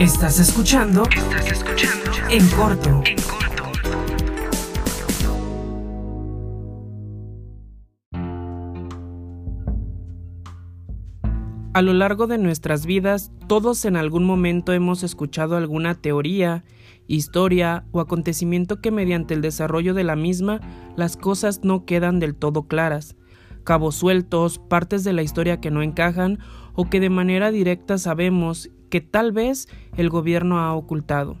Estás escuchando. Estás escuchando. En corto. En corto. A lo largo de nuestras vidas, todos en algún momento hemos escuchado alguna teoría, historia o acontecimiento que mediante el desarrollo de la misma las cosas no quedan del todo claras, cabos sueltos, partes de la historia que no encajan o que de manera directa sabemos que tal vez el gobierno ha ocultado.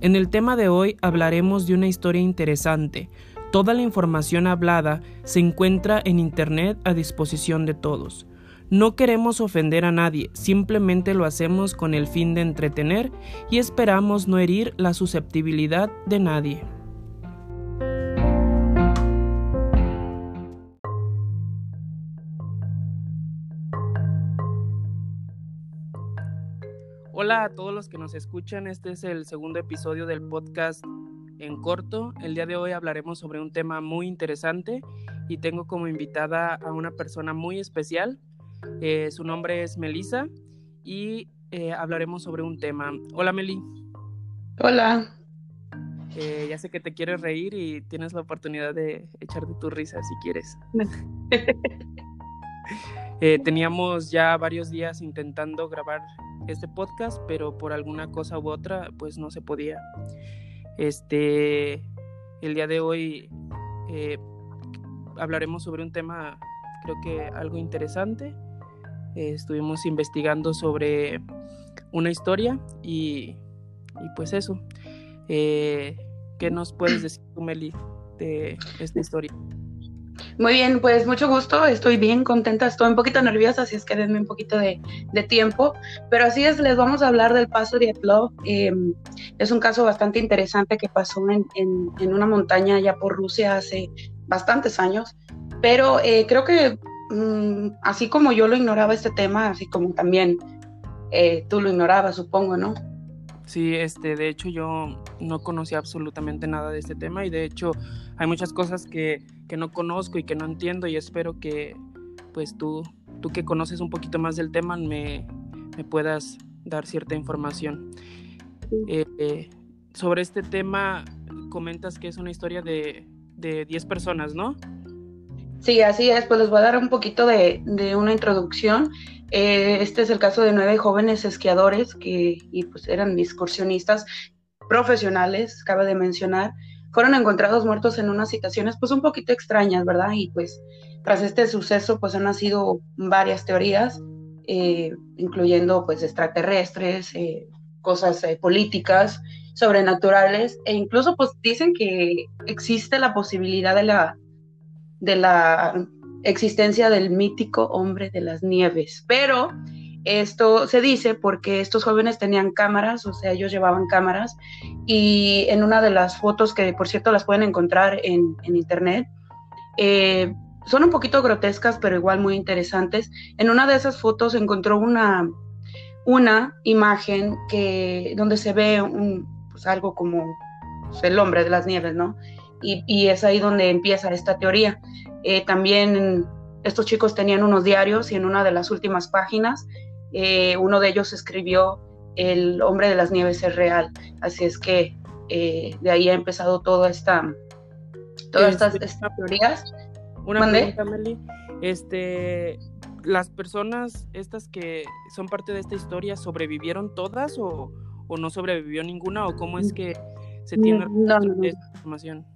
En el tema de hoy hablaremos de una historia interesante. Toda la información hablada se encuentra en Internet a disposición de todos. No queremos ofender a nadie, simplemente lo hacemos con el fin de entretener y esperamos no herir la susceptibilidad de nadie. Hola a todos los que nos escuchan, este es el segundo episodio del podcast en corto. El día de hoy hablaremos sobre un tema muy interesante y tengo como invitada a una persona muy especial. Eh, su nombre es Melissa y eh, hablaremos sobre un tema. Hola Meli. Hola. Eh, ya sé que te quieres reír y tienes la oportunidad de echarte tu risa si quieres. teníamos ya varios días intentando grabar este podcast, pero por alguna cosa u otra, pues no se podía. Este, el día de hoy eh, hablaremos sobre un tema, creo que algo interesante. Eh, estuvimos investigando sobre una historia y, y pues eso. Eh, ¿Qué nos puedes decir Meli, de esta historia? Muy bien, pues mucho gusto, estoy bien contenta, estoy un poquito nerviosa, así es que denme un poquito de, tiempo, pero así es, les vamos a hablar del paso de Atlov. Em, es un caso bastante interesante que pasó en, una montaña allá por Rusia hace bastantes años, pero eh, creo que mm, así como yo lo ignoraba este tema, así como también eh, tú lo ignorabas, supongo, ¿no? Sí, este, de hecho yo no conocía absolutamente nada de este tema y de hecho hay muchas cosas que, no conozco y que no entiendo y espero que pues tú, tú que conoces un poquito más del tema me, puedas dar cierta información. Eh, eh, sobre este tema comentas que es una historia de, de 10 personas, ¿no? Sí, así es, pues les voy a dar un poquito de, de una introducción. Eh, este es el caso de nueve jóvenes esquiadores que y pues eran excursionistas profesionales, cabe de mencionar, fueron encontrados muertos en unas situaciones pues un poquito extrañas, ¿verdad? Y pues tras este suceso pues han nacido varias teorías, eh, incluyendo pues extraterrestres, eh, cosas políticas, sobrenaturales, e incluso pues dicen que existe la posibilidad de la, de la existencia del mítico hombre de las nieves. Pero esto se dice porque estos jóvenes tenían cámaras, o sea, ellos llevaban cámaras y en una de las fotos que por cierto las pueden encontrar en, internet, eh, son un poquito grotescas, pero igual muy interesantes. En una de esas fotos encontró una, una imagen que, donde se ve un, pues, algo como pues, el hombre de las nieves, ¿no? Y, y, es ahí donde empieza esta teoría. Eh, también estos chicos tenían unos diarios y en una de las últimas páginas eh, uno de ellos escribió El hombre de las nieves es real. Así es que eh, de ahí ha empezado toda esta, todas estas, estas, teorías. Una pregunta, Meli. Este, ¿Las personas estas que son parte de esta historia sobrevivieron todas o, o no sobrevivió ninguna o cómo es que se tiene esta información?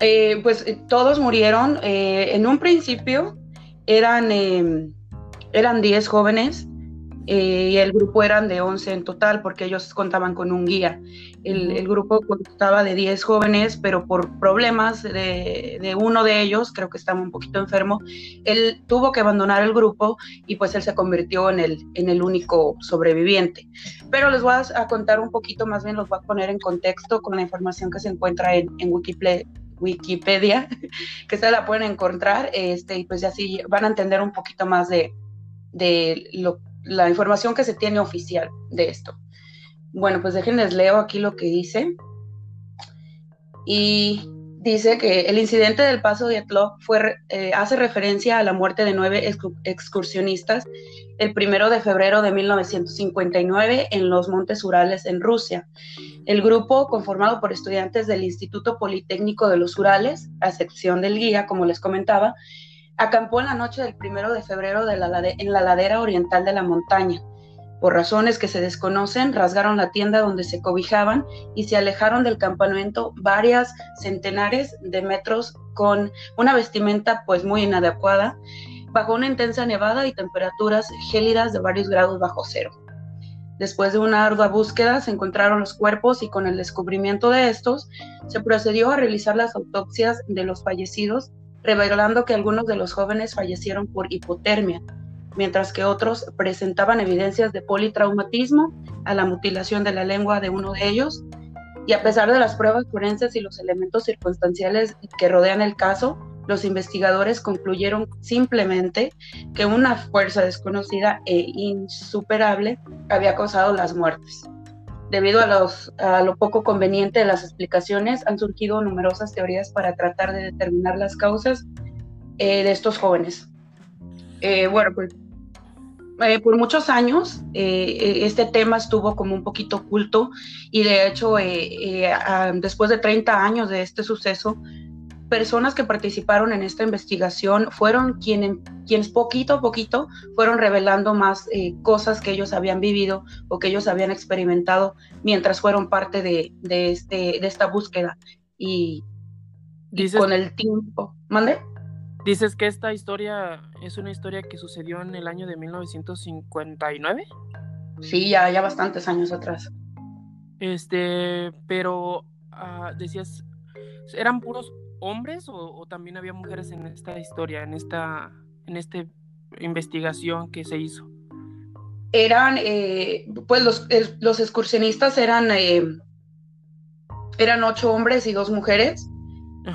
Eh, pues eh, todos murieron. Eh, en un principio eran, eran 10 jóvenes y el grupo eran de 11 en total porque ellos contaban con un guía. El, grupo contaba de 10 jóvenes, pero por problemas de, uno de ellos, creo que estaba un poquito enfermo, él tuvo que abandonar el grupo y pues él se convirtió en el, en el único sobreviviente. Pero les voy a, contar un poquito, más bien los voy a poner en contexto con la información que se encuentra en, en Wikipedia Wikipedia, que se la pueden encontrar, este, y pues así van a entender un poquito más de, la información que se tiene oficial de esto. Bueno, pues déjenles leo aquí lo que dice. Y dice que el incidente del paso de Atlov fue, eh, hace referencia a la muerte de nueve excursionistas el primero de febrero de 1959 en los Montes Urales en Rusia. El grupo, conformado por estudiantes del Instituto Politécnico de los Urales, a excepción del guía, como les comentaba, acampó en la noche del primero de febrero en la ladera oriental de la montaña. Por razones que se desconocen, rasgaron la tienda donde se cobijaban y se alejaron del campamento varias centenares de metros con una vestimenta pues muy inadecuada, bajo una intensa nevada y temperaturas gélidas de varios grados bajo cero. Después de una ardua búsqueda se encontraron los cuerpos y con el descubrimiento de estos se procedió a realizar las autopsias de los fallecidos, revelando que algunos de los jóvenes fallecieron por hipotermia, mientras que otros presentaban evidencias de politraumatismo a la mutilación de la lengua de uno de ellos. Y a pesar de las pruebas forenses y los elementos circunstanciales que rodean el caso, los investigadores concluyeron simplemente que una fuerza desconocida e insuperable había causado las muertes. Debido a, lo poco conveniente de las explicaciones, han surgido numerosas teorías para tratar de determinar las causas eh, de estos jóvenes. Eh, bueno, pues eh, por muchos años este tema estuvo como un poquito oculto y de hecho después de 30 años de este suceso, personas que participaron en esta investigación fueron quienes, quienes poquito a poquito fueron revelando más cosas que ellos habían vivido o que ellos habían experimentado mientras fueron parte de, de, este, de esta búsqueda. Y, y con el tiempo, ¿mande? Dices que esta historia es una historia que sucedió en el año de 1959. Sí, ya, ya bastantes años atrás. Este, pero ah, decías, ¿eran puros hombres o, también había mujeres en esta historia, en esta, en esta investigación que se hizo? Eran, eh, pues los, los, excursionistas eran, eh, eran ocho hombres y dos mujeres.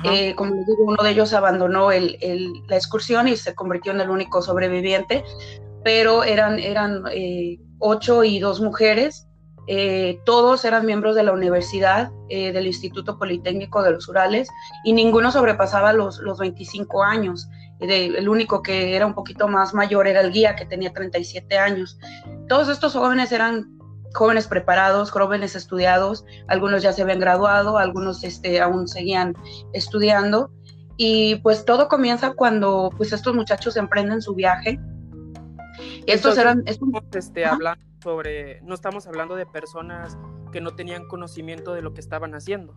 Eh, como les digo, uno de ellos abandonó la excursión y se convirtió en el único sobreviviente, pero eran, eran ocho y dos mujeres. Eh, todos eran miembros de la universidad, del Instituto Politécnico de los Urales, y ninguno sobrepasaba los, los 25 años. el único que era un poquito más mayor era el guía, que tenía 37 años. Todos estos jóvenes eran jóvenes preparados, jóvenes estudiados, algunos ya se habían graduado, algunos este, aún seguían estudiando. Y pues todo comienza cuando pues estos muchachos emprenden su viaje. Estos eran... Estos... Este, hablando sobre, no estamos hablando de personas que no tenían conocimiento de lo que estaban haciendo.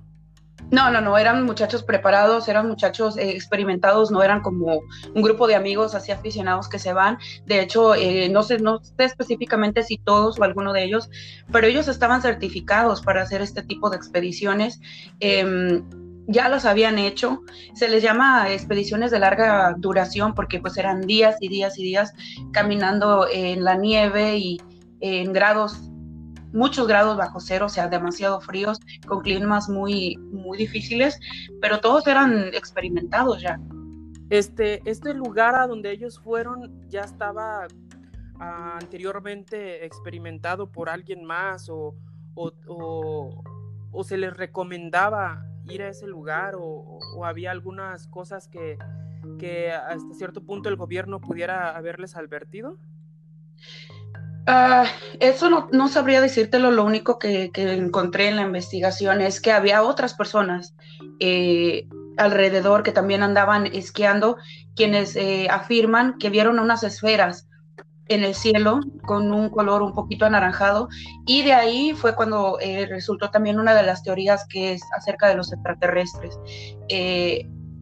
No, no, no, eran muchachos preparados, eran muchachos eh, experimentados, no eran como un grupo de amigos así aficionados que se van. De hecho, eh, no, sé, no sé específicamente si todos o alguno de ellos, pero ellos estaban certificados para hacer este tipo de expediciones. Em, ya los habían hecho. Se les llama expediciones de larga duración porque pues eran días y días y días caminando en la nieve y en grados muchos grados bajo cero, o sea, demasiado fríos, con climas muy, muy difíciles, pero todos eran experimentados ya. Este, este lugar a donde ellos fueron ya estaba ah, anteriormente experimentado por alguien más o, o, se les recomendaba ir a ese lugar o, o había algunas cosas que, que hasta cierto punto el gobierno pudiera haberles advertido? Ah, eso no, sabría decírtelo, lo único que, encontré en la investigación es que había otras personas eh, alrededor que también andaban esquiando, quienes eh, afirman que vieron unas esferas en el cielo con un color un poquito anaranjado y de ahí fue cuando eh, resultó también una de las teorías que es acerca de los extraterrestres.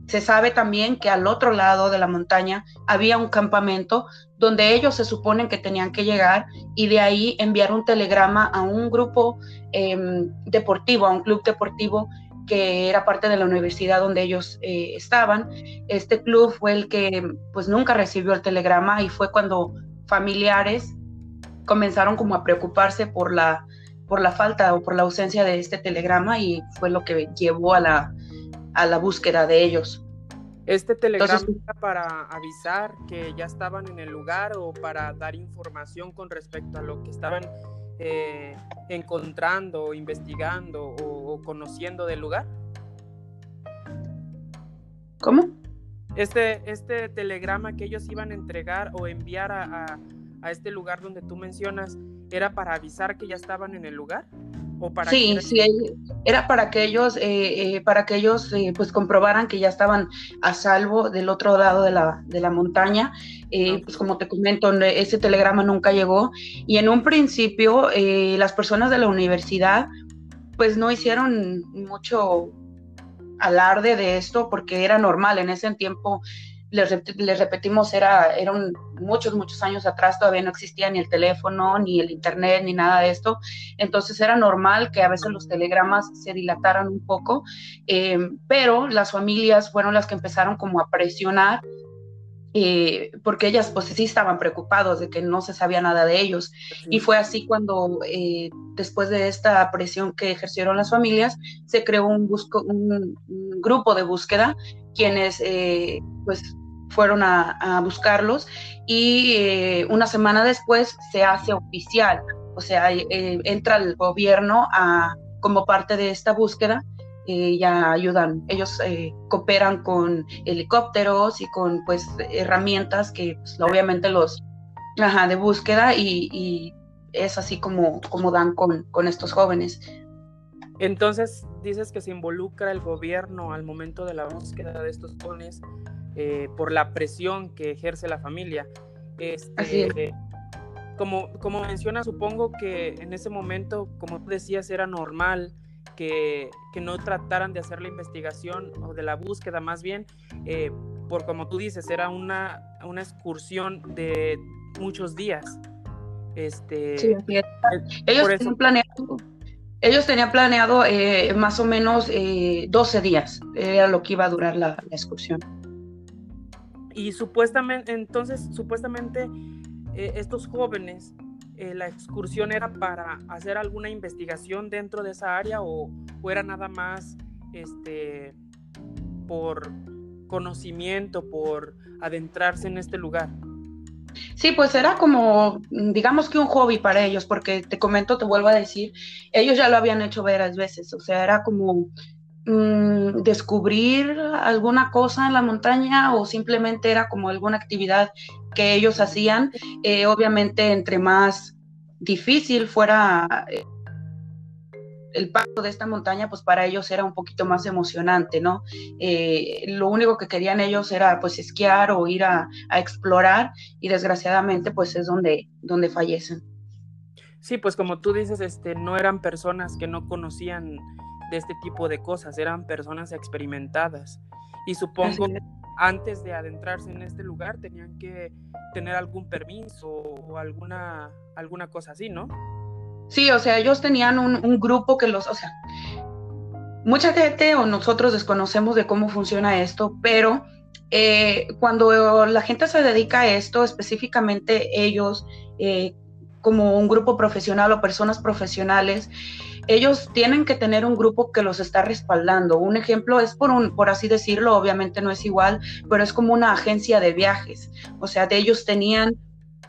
Se sabe también que al otro lado de la montaña había un campamento donde ellos se suponen que tenían que llegar y de ahí enviar un telegrama a un grupo em, deportivo, a un club deportivo que era parte de la universidad donde ellos eh, estaban. Este club fue el que pues nunca recibió el telegrama y fue cuando familiares comenzaron como a preocuparse por la, por la falta o por la ausencia de este telegrama y fue lo que llevó a la, a la búsqueda de ellos. ¿Este telegrama era para avisar que ya estaban en el lugar o para dar información con respecto a lo que estaban eh, encontrando, investigando o, conociendo del lugar? ¿Cómo? Este, este telegrama que ellos iban a entregar o enviar a, a, este lugar donde tú mencionas, ¿era para avisar que ya estaban en el lugar? ¿O para sí, sí, era para que ellos, eh, eh, para que ellos eh, pues comprobaran que ya estaban a salvo del otro lado de la, de la montaña. Pues como te comento, ese telegrama nunca llegó y en un principio las personas de la universidad pues no hicieron mucho alarde de esto porque era normal en ese tiempo. Les, repetimos, era, eran muchos, muchos años atrás, todavía no existía ni el teléfono, ni el internet, ni nada de esto. Entonces era normal que a veces los telegramas se dilataran un poco, eh, pero las familias fueron las que empezaron como a presionar eh, porque ellas pues sí estaban preocupados de que no se sabía nada de ellos. Y fue así cuando eh, después de esta presión que ejercieron las familias, se creó un, un, grupo de búsqueda, quienes eh, pues fueron a, buscarlos y una semana después se hace oficial, o sea, entra el gobierno a, como parte de esta búsqueda eh, ya ayudan, ellos eh, cooperan con helicópteros y con pues herramientas que pues, obviamente los, ajá, de búsqueda y, es así como, como dan con, con estos jóvenes. Entonces dices que se involucra el gobierno al momento de la búsqueda de estos jóvenes eh, por la presión que ejerce la familia. Este, como, como menciona, supongo que en ese momento, como tú decías, era normal que, no trataran de hacer la investigación o de la búsqueda más bien, eh, por como tú dices, era una, una excursión de muchos días. Este, sí, eh, ellos, tenían planeado, ellos tenían planeado eh, más o menos 12 días, era lo que iba a durar la, excursión. Y supuestamente, entonces, supuestamente estos jóvenes eh, la excursión era para hacer alguna investigación dentro de esa área o, era nada más este, por conocimiento, por adentrarse en este lugar? Sí, pues era como, digamos que un hobby para ellos, porque te comento, te vuelvo a decir, ellos ya lo habían hecho varias veces, o sea, era como mm, descubrir alguna cosa en la montaña o simplemente era como alguna actividad que ellos hacían. Eh, obviamente, entre más difícil fuera eh, el paso de esta montaña, pues para ellos era un poquito más emocionante, ¿no? Eh, lo único que querían ellos era pues esquiar o ir a, explorar y desgraciadamente pues es donde, donde fallecen. Sí, pues como tú dices, este, no eran personas que no conocían de este tipo de cosas, eran personas experimentadas. Y supongo antes de adentrarse en este lugar tenían que tener algún permiso o alguna, alguna cosa así, ¿no? Sí, o sea, ellos tenían un, grupo que los, o sea, mucha gente o nosotros desconocemos de cómo funciona esto, pero eh, cuando la gente se dedica a esto, específicamente ellos, eh, como un grupo profesional o personas profesionales, ellos tienen que tener un grupo que los está respaldando. Un ejemplo es por un, por así decirlo, obviamente no es igual, pero es como una agencia de viajes. O sea, de ellos tenían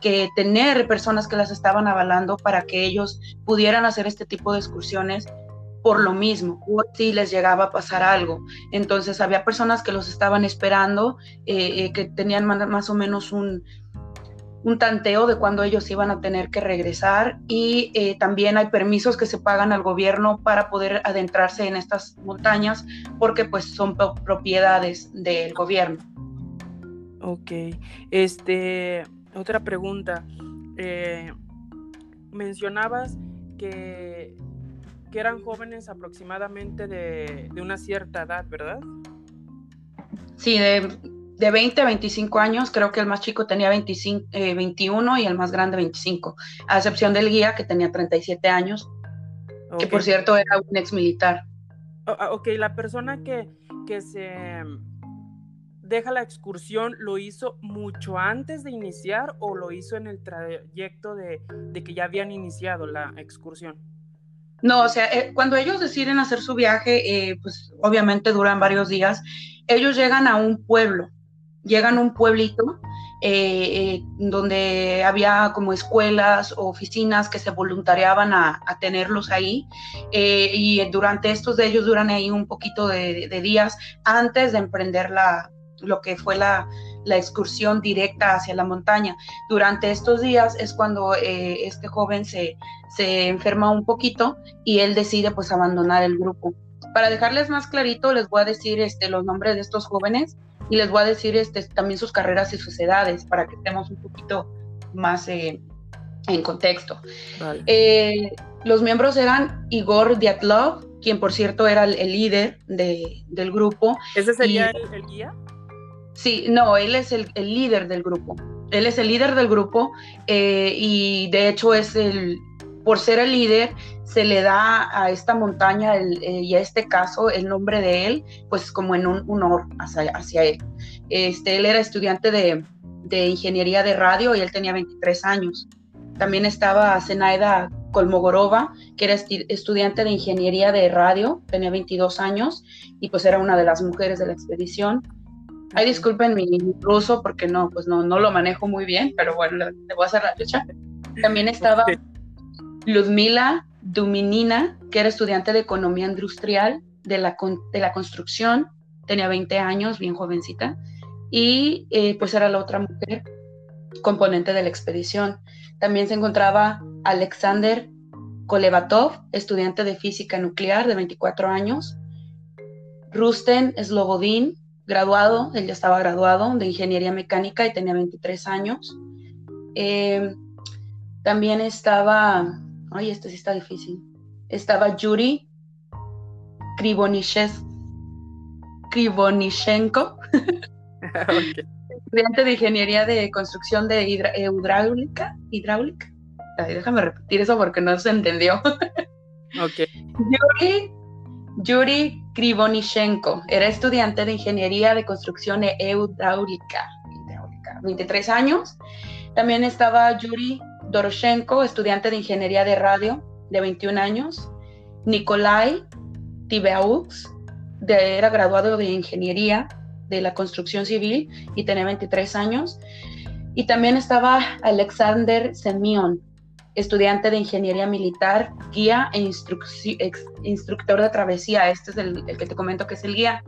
que tener personas que las estaban avalando para que ellos pudieran hacer este tipo de excursiones por lo mismo, o si les llegaba a pasar algo. Entonces había personas que los estaban esperando, eh, eh, que tenían más o menos un, un tanteo de cuándo ellos iban a tener que regresar y eh, también hay permisos que se pagan al gobierno para poder adentrarse en estas montañas porque pues son propiedades del gobierno. Ok, este, otra pregunta. Eh, mencionabas que, que, eran jóvenes aproximadamente de, de una cierta edad, ¿verdad? Sí, de de 20 a 25 años, creo que el más chico tenía 25, 21 eh, y el más grande 25, a excepción del guía que tenía 37 años, que por cierto era un ex militar. Ah, ok, la persona que, que se deja la excursión, ¿lo hizo mucho antes de iniciar o lo hizo en el trayecto de, de que ya habían iniciado la excursión? No, o sea, eh, cuando ellos deciden hacer su viaje, eh, pues obviamente duran varios días, ellos llegan a un pueblo llegan a un pueblito eh, donde había como escuelas o oficinas que se voluntariaban a, tenerlos ahí. y durante estos de ellos duran ahí un poquito de, días antes de emprender la, lo que fue la, la excursión directa hacia la montaña. Durante estos días es cuando eh, este joven se, se enferma un poquito y él decide pues abandonar el grupo. Para dejarles más clarito, les voy a decir este, los nombres de estos jóvenes y les voy a decir este, también sus carreras y sus edades para que estemos un poquito más eh, en contexto. Eh, los miembros eran Igor Diatlov, quien por cierto era el, líder de, del grupo. ¿Ese sería el guía? Sí, no, él es el, líder del grupo. Él es el líder del grupo eh, y de hecho es el, por ser el líder, se le da a esta montaña eh, y a este caso el nombre de él, pues como en un honor hacia, él. Este, él era estudiante de, ingeniería de radio y él tenía 23 años. También estaba Zenaida Kolmogorova, que era estudiante de ingeniería de radio, tenía 22 años y pues era una de las mujeres de la expedición. Ay, disculpen mi ruso porque no, pues no, no lo manejo muy bien, pero bueno, le, voy a hacer la fecha. También estaba Ludmila Duminina, que era estudiante de economía industrial de la, de la construcción, tenía 20 años, bien jovencita, y eh, pues era la otra mujer componente de la expedición. También se encontraba Alexander Kolevatov, estudiante de física nuclear de 24 años, Rusten Slobodin, graduado, él ya estaba graduado de ingeniería mecánica y tenía 23 años. Eh, también estaba, ay, este sí está difícil, estaba Yuri Krivonishenko, estudiante de ingeniería de construcción de hidráulica, hidráulica. déjame repetir eso porque no se entendió. Yuri Yuri Krivonishenko era estudiante de Ingeniería de Construcción e Hidráulica, 23 años. También estaba Yuri Doroshenko, estudiante de Ingeniería de Radio, de 21 años. Nikolai Tibeaux, era graduado de Ingeniería de la Construcción Civil y tenía 23 años. Y también estaba Alexander Semyon, estudiante de ingeniería militar, guía e instructor de travesía. Este es el, que te comento que es el guía.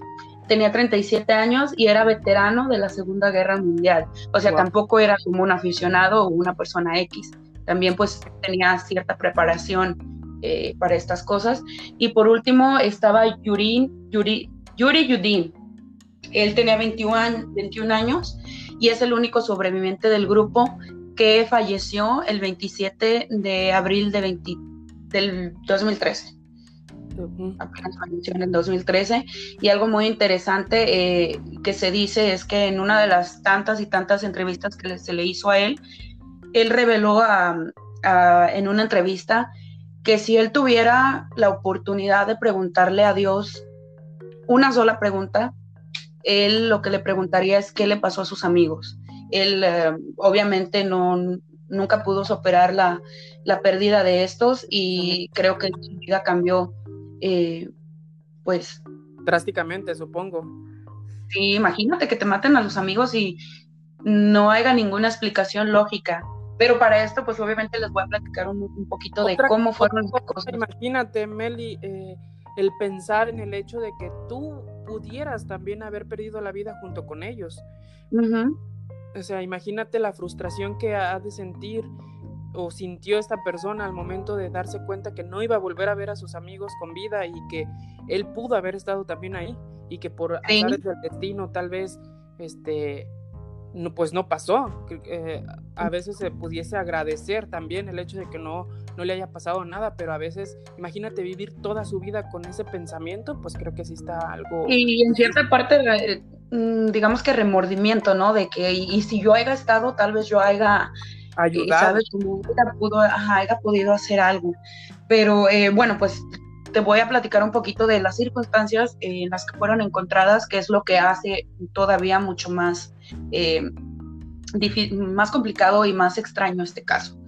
Tenía 37 años y era veterano de la Segunda Guerra Mundial. O sea, tampoco era como un aficionado o una persona X. También pues tenía cierta preparación eh, para estas cosas. Y por último estaba Yuri, Yuri, Yuri Yudin. Él tenía 21, 21 años y es el único sobreviviente del grupo que falleció el 27 de abril de del 2013. Apenas falleció en el 2013. Y algo muy interesante eh, que se dice es que en una de las tantas y tantas entrevistas que se le hizo a él, él reveló en una entrevista que si él tuviera la oportunidad de preguntarle a Dios una sola pregunta, él lo que le preguntaría es qué le pasó a sus amigos él eh, obviamente no, nunca pudo superar la, pérdida de estos y creo que su vida cambió, eh, pues... Drásticamente, supongo. Sí, imagínate que te maten a los amigos y no haya ninguna explicación lógica. Pero para esto, pues obviamente les voy a platicar un, poquito de cómo fueron las cosas. Imagínate, Meli, eh, el pensar en el hecho de que tú pudieras también haber perdido la vida junto con ellos. O sea, imagínate la frustración que ha de sentir o sintió esta persona al momento de darse cuenta que no iba a volver a ver a sus amigos con vida y que él pudo haber estado también ahí y que por sí. del destino tal vez este no, pues no pasó. Eh, a veces se pudiese agradecer también el hecho de que no, no le haya pasado nada, pero a veces, imagínate vivir toda su vida con ese pensamiento, pues creo que sí está algo... Y en cierta parte, eh, digamos que remordimiento, ¿no? De que, y, si yo haya estado, tal vez yo haya... Eh, Ayudado. ¿Sabes? pudo, haya podido hacer algo. Pero bueno, pues te voy a platicar un poquito de las circunstancias en las que fueron encontradas, que es lo que hace todavía mucho más, eh, más complicado y más extraño este caso.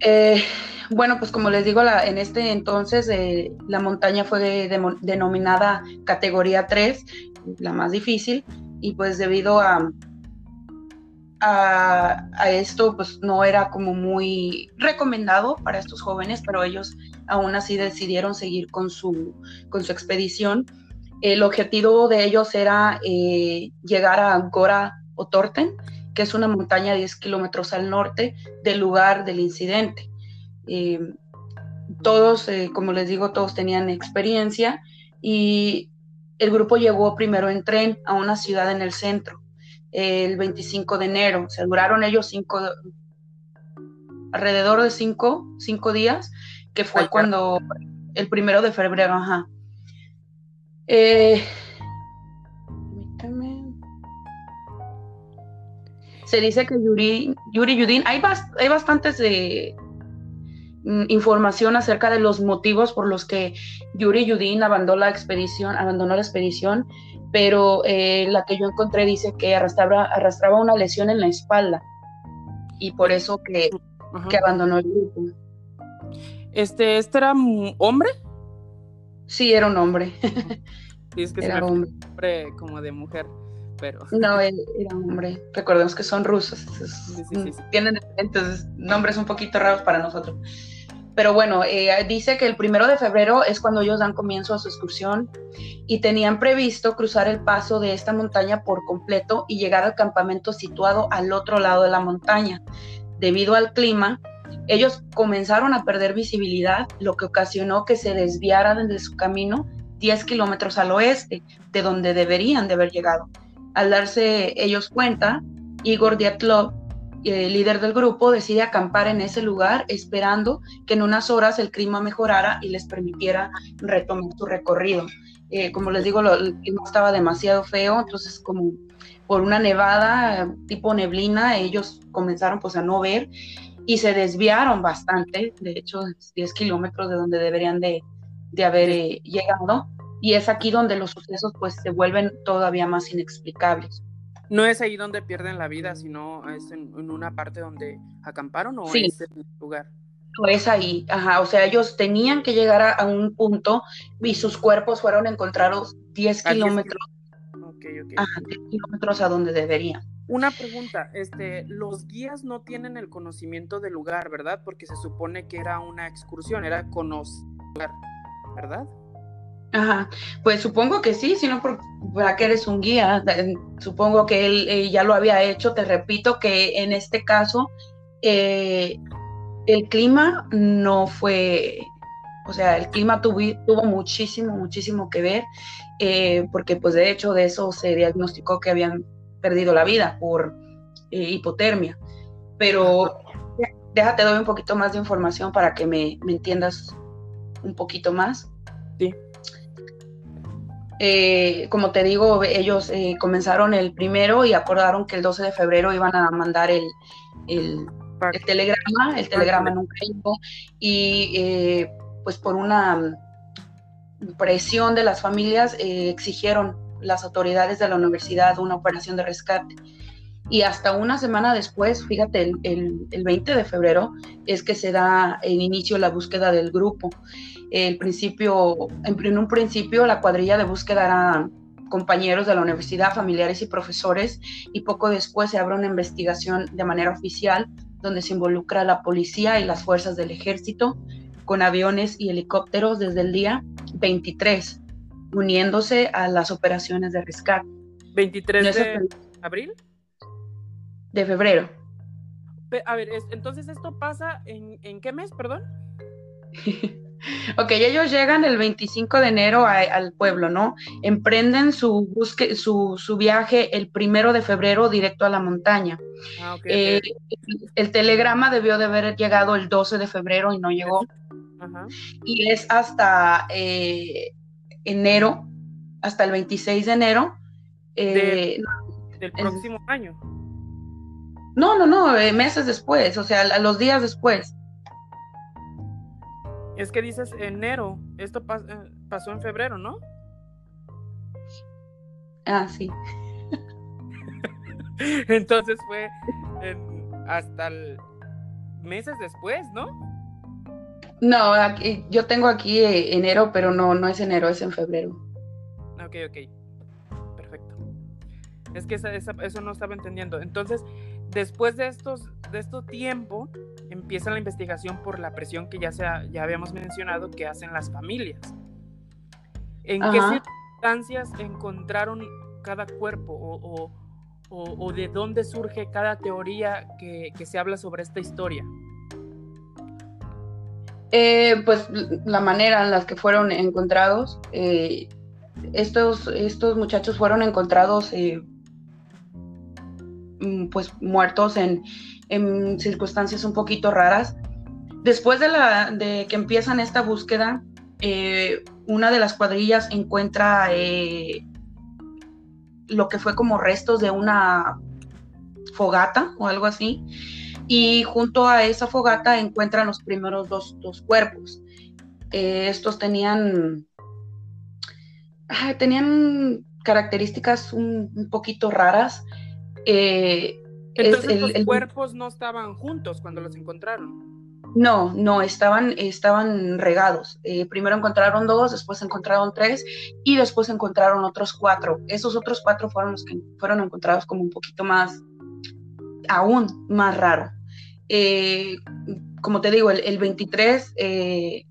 Eh, bueno, pues como les digo, en este entonces eh, la montaña fue denominada categoría 3, la más difícil, y pues debido a, a, esto pues no era como muy recomendado para estos jóvenes, pero ellos aún así decidieron seguir con su, con su expedición. El objetivo de ellos era eh, llegar a Gora o Torten, que es una montaña 10 kilómetros al norte del lugar del incidente. Eh, todos, eh, como les digo, todos tenían experiencia y el grupo llegó primero en tren a una ciudad en el centro el 25 de enero. Se duraron ellos cinco, alrededor de cinco, cinco días, que fue cuando el primero de febrero, ajá. Eh, se dice que Yuri, Yuri Yudin, hay, hay bastantes de información acerca de los motivos por los que Yuri Yudin abandonó la expedición, abandonó la expedición pero eh, la que yo encontré dice que arrastraba, arrastraba una lesión en la espalda y por eso que, abandonó el grupo. Este, ¿Este era hombre? Sí, era un hombre. Sí, es que era un hombre como de mujer, pero... No, era hombre. Recordemos que son rusos. tienen entonces, nombres un poquito raros para nosotros. Pero bueno, eh, dice que el primero de febrero es cuando ellos dan comienzo a su excursión y tenían previsto cruzar el paso de esta montaña por completo y llegar al campamento situado al otro lado de la montaña. Debido al clima, ellos comenzaron a perder visibilidad, lo que ocasionó que se desviaran de su camino 10 kilómetros al oeste, de donde deberían de haber llegado. Al darse ellos cuenta, Igor Dyatlov el líder del grupo decide acampar en ese lugar esperando que en unas horas el clima mejorara y les permitiera retomar su recorrido. Eh, como les digo, el clima estaba demasiado feo, entonces como por una nevada tipo neblina, ellos comenzaron pues a no ver y se desviaron bastante, de hecho 10 kilómetros de donde deberían de, haber eh, llegado, y es aquí donde los sucesos pues se vuelven todavía más inexplicables. ¿No es ahí donde pierden la vida, sino es en, una parte donde acamparon o es en el lugar? No es ahí, ajá, o sea, ellos tenían que llegar a, un punto y sus cuerpos fueron encontrados 10 kilómetros. Ajá, 10 kilómetros a donde deberían. Una pregunta, este, los guías no tienen el conocimiento del lugar, ¿verdad? Porque se supone que era una excursión, era conocer, ¿verdad? Ajá, pues supongo que sí, si no, para que eres un guía, supongo que él eh, ya lo había hecho, te repito que en este caso eh, el clima no fue, o sea, el clima tuvo, muchísimo, muchísimo que ver, eh, porque pues de hecho de eso se diagnosticó que habían perdido la vida por hipotermia, pero déjate doy un poquito más de información para que me entiendas un poquito más. Eh, como te digo, ellos eh, comenzaron el primero y acordaron que el 12 de febrero iban a mandar el, el, telegrama, el telegrama nunca llegó, y eh, pues por una presión de las familias exigieron las autoridades de la universidad una operación de rescate. Y hasta una semana después, fíjate, el, el 20 de febrero es que se da el inicio la búsqueda del grupo el principio, en, un principio la cuadrilla de búsqueda era compañeros de la universidad, familiares y profesores, y poco después se abre una investigación de manera oficial donde se involucra la policía y las fuerzas del ejército con aviones y helicópteros desde el día 23, uniéndose a las operaciones de rescate. ¿23 de abril? De febrero. A ver, entonces esto pasa en, en qué mes, perdón? Ok, ellos llegan el 25 de enero al pueblo, ¿no? Emprenden su, busque, su, viaje el primero de febrero directo a la montaña. Ah, eh, el, telegrama debió de haber llegado el 12 de febrero y no llegó. Y es hasta eh, enero, hasta el 26 de enero. Eh, del próximo año. No, no, no, meses después, o sea, los días después. Es que dices enero, esto eh, pasó en febrero, ¿no? Ah, sí. Entonces fue hasta meses después, ¿no? No, yo tengo aquí eh, enero, pero no, no es enero, es en febrero. Ok, ok. Perfecto. Es que eso no estaba entendiendo. Entonces, después de estos de este tiempo empieza la investigación por la presión que ya, sea, ya habíamos mencionado que hacen las familias. ¿En qué circunstancias encontraron cada cuerpo o, o, de dónde surge cada teoría que, que se habla sobre esta historia? Eh, pues la manera en la que fueron encontrados. Eh, estos, estos muchachos fueron encontrados eh, pues muertos en, en, circunstancias un poquito raras. Después de, la, de que empiezan esta búsqueda, una de las cuadrillas encuentra lo que fue como restos de una fogata o algo así y junto a esa fogata encuentran los primeros dos, cuerpos. Eh, estos tenían, tenían características un, poquito raras. Eh, Entonces los cuerpos no estaban juntos cuando los encontraron. No, no, estaban, estaban regados. Eh, primero encontraron dos, después encontraron tres y después encontraron otros cuatro. Esos otros cuatro fueron los que fueron encontrados como un poquito más, aún más raro. Eh, como te digo, el, 23, eh,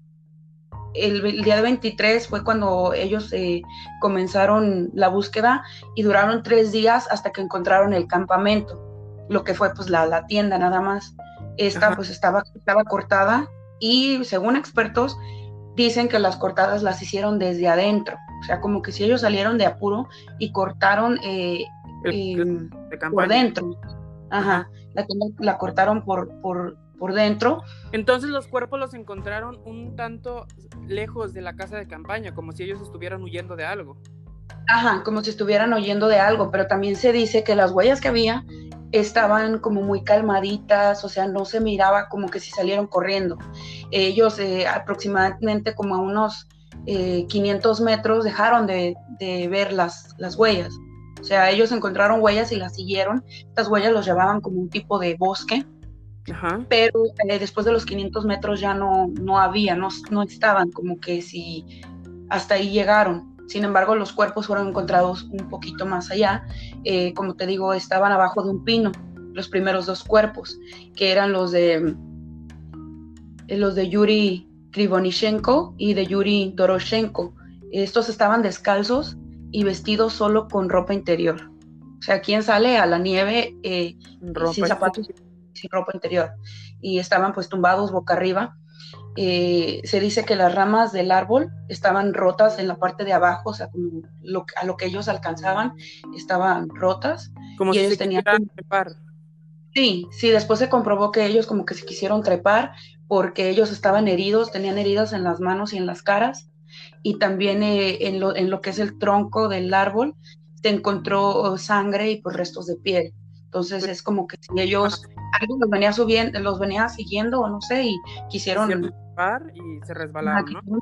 el, día de 23 fue cuando ellos eh, comenzaron la búsqueda y duraron tres días hasta que encontraron el campamento, lo que fue pues la, tienda nada más. Esta pues estaba, estaba cortada y según expertos dicen que las cortadas las hicieron desde adentro, o sea, como que si ellos salieron de apuro y cortaron por dentro. Ajá la, cortaron por, por, por dentro. Entonces los cuerpos los encontraron un tanto lejos de la casa de campaña, como si ellos estuvieran huyendo de algo. Ajá, como si estuvieran huyendo de algo, pero también se dice que las huellas que había estaban como muy calmaditas, o sea, no se miraba como que si salieron corriendo. Ellos eh, aproximadamente como a unos 500 eh, metros dejaron de, de ver las, las huellas. O sea, ellos encontraron huellas y las siguieron. Estas huellas los llevaban como un tipo de bosque. Pero eh, después de los 500 metros ya no, no había, no, no estaban como que si hasta ahí llegaron. Sin embargo, los cuerpos fueron encontrados un poquito más allá. Eh, como te digo, estaban abajo de un pino, los primeros dos cuerpos, que eran los de, eh, los de Yuri Krivonishenko y de Yuri Doroshenko. Estos estaban descalzos y vestidos solo con ropa interior. O sea, ¿quién sale a la nieve eh, sin zapatos, sin ropa interior? Y estaban pues tumbados boca arriba. Eh, se dice que las ramas del árbol estaban rotas en la parte de abajo, o sea, como a lo que ellos alcanzaban, estaban rotas. Como si ellos tenían que trepar. Sí, sí, después se comprobó que ellos como que se quisieron trepar porque ellos estaban heridos, tenían heridas en las manos y en las caras y también eh, en, lo, en, lo, que es el tronco del árbol se encontró sangre y pues restos de piel. Entonces es como que si ellos, algo los venía subiendo, los venía siguiendo o no sé, y quisieron... y se resbalaron, ¿no?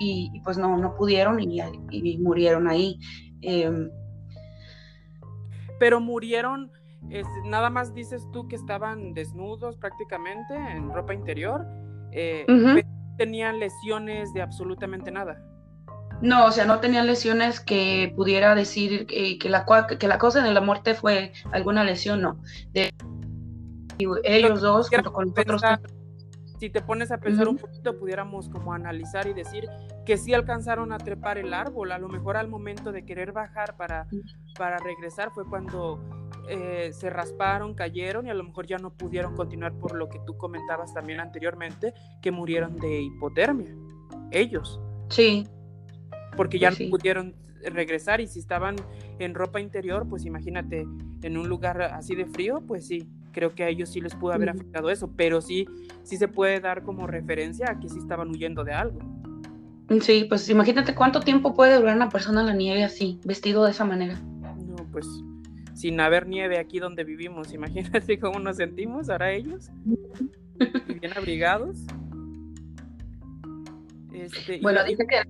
Y, pues no, no pudieron y, y murieron ahí. Em. Pero murieron, nada más dices tú que estaban desnudos prácticamente en ropa interior. Eh, tenían lesiones de absolutamente nada. No, o sea, no tenían lesiones que pudiera decir que, la, que la causa de la muerte fue alguna lesión, no. De, ellos dos, junto con otros. Si te pones a pensar un poquito, pudiéramos como analizar y decir que sí alcanzaron a trepar el árbol. A lo mejor al momento de querer bajar para, para regresar fue cuando eh, se rasparon, cayeron y a lo mejor ya no pudieron continuar por lo que tú comentabas también anteriormente, que murieron de hipotermia, ellos. Sí. Porque ya pues no pudieron regresar y si estaban en ropa interior, pues imagínate, en un lugar así de frío, pues sí, creo que a ellos sí les pudo haber afectado eso, pero sí, sí se puede dar como referencia a que sí estaban huyendo de algo. Sí, pues imagínate cuánto tiempo puede durar una persona en la nieve así, vestido de esa manera. No, pues sin haber nieve aquí donde vivimos. Imagínate cómo nos sentimos ahora ellos, bien abrigados. Este, bueno, dice que,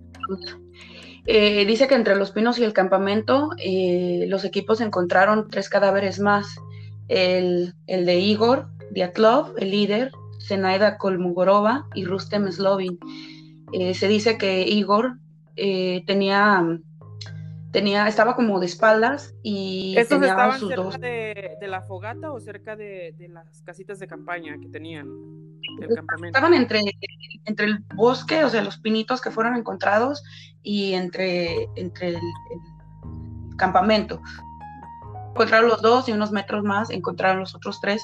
eh, dice que entre los pinos y el campamento eh, los equipos encontraron tres cadáveres más. El, de Igor Diatlov, el líder, Zenaida Kolmugorova y Rustem Slovin. Eh, se dice que Igor tenía tenía, estaba como de espaldas y ¿Estos tenía estaban sus cerca dos. de, de la fogata o cerca de, de las casitas de campaña que tenían del campamento? Estaban entre, entre el bosque, o sea, los pinitos que fueron encontrados y entre, entre el, el campamento. Encontraron los dos y unos metros más encontraron los otros tres.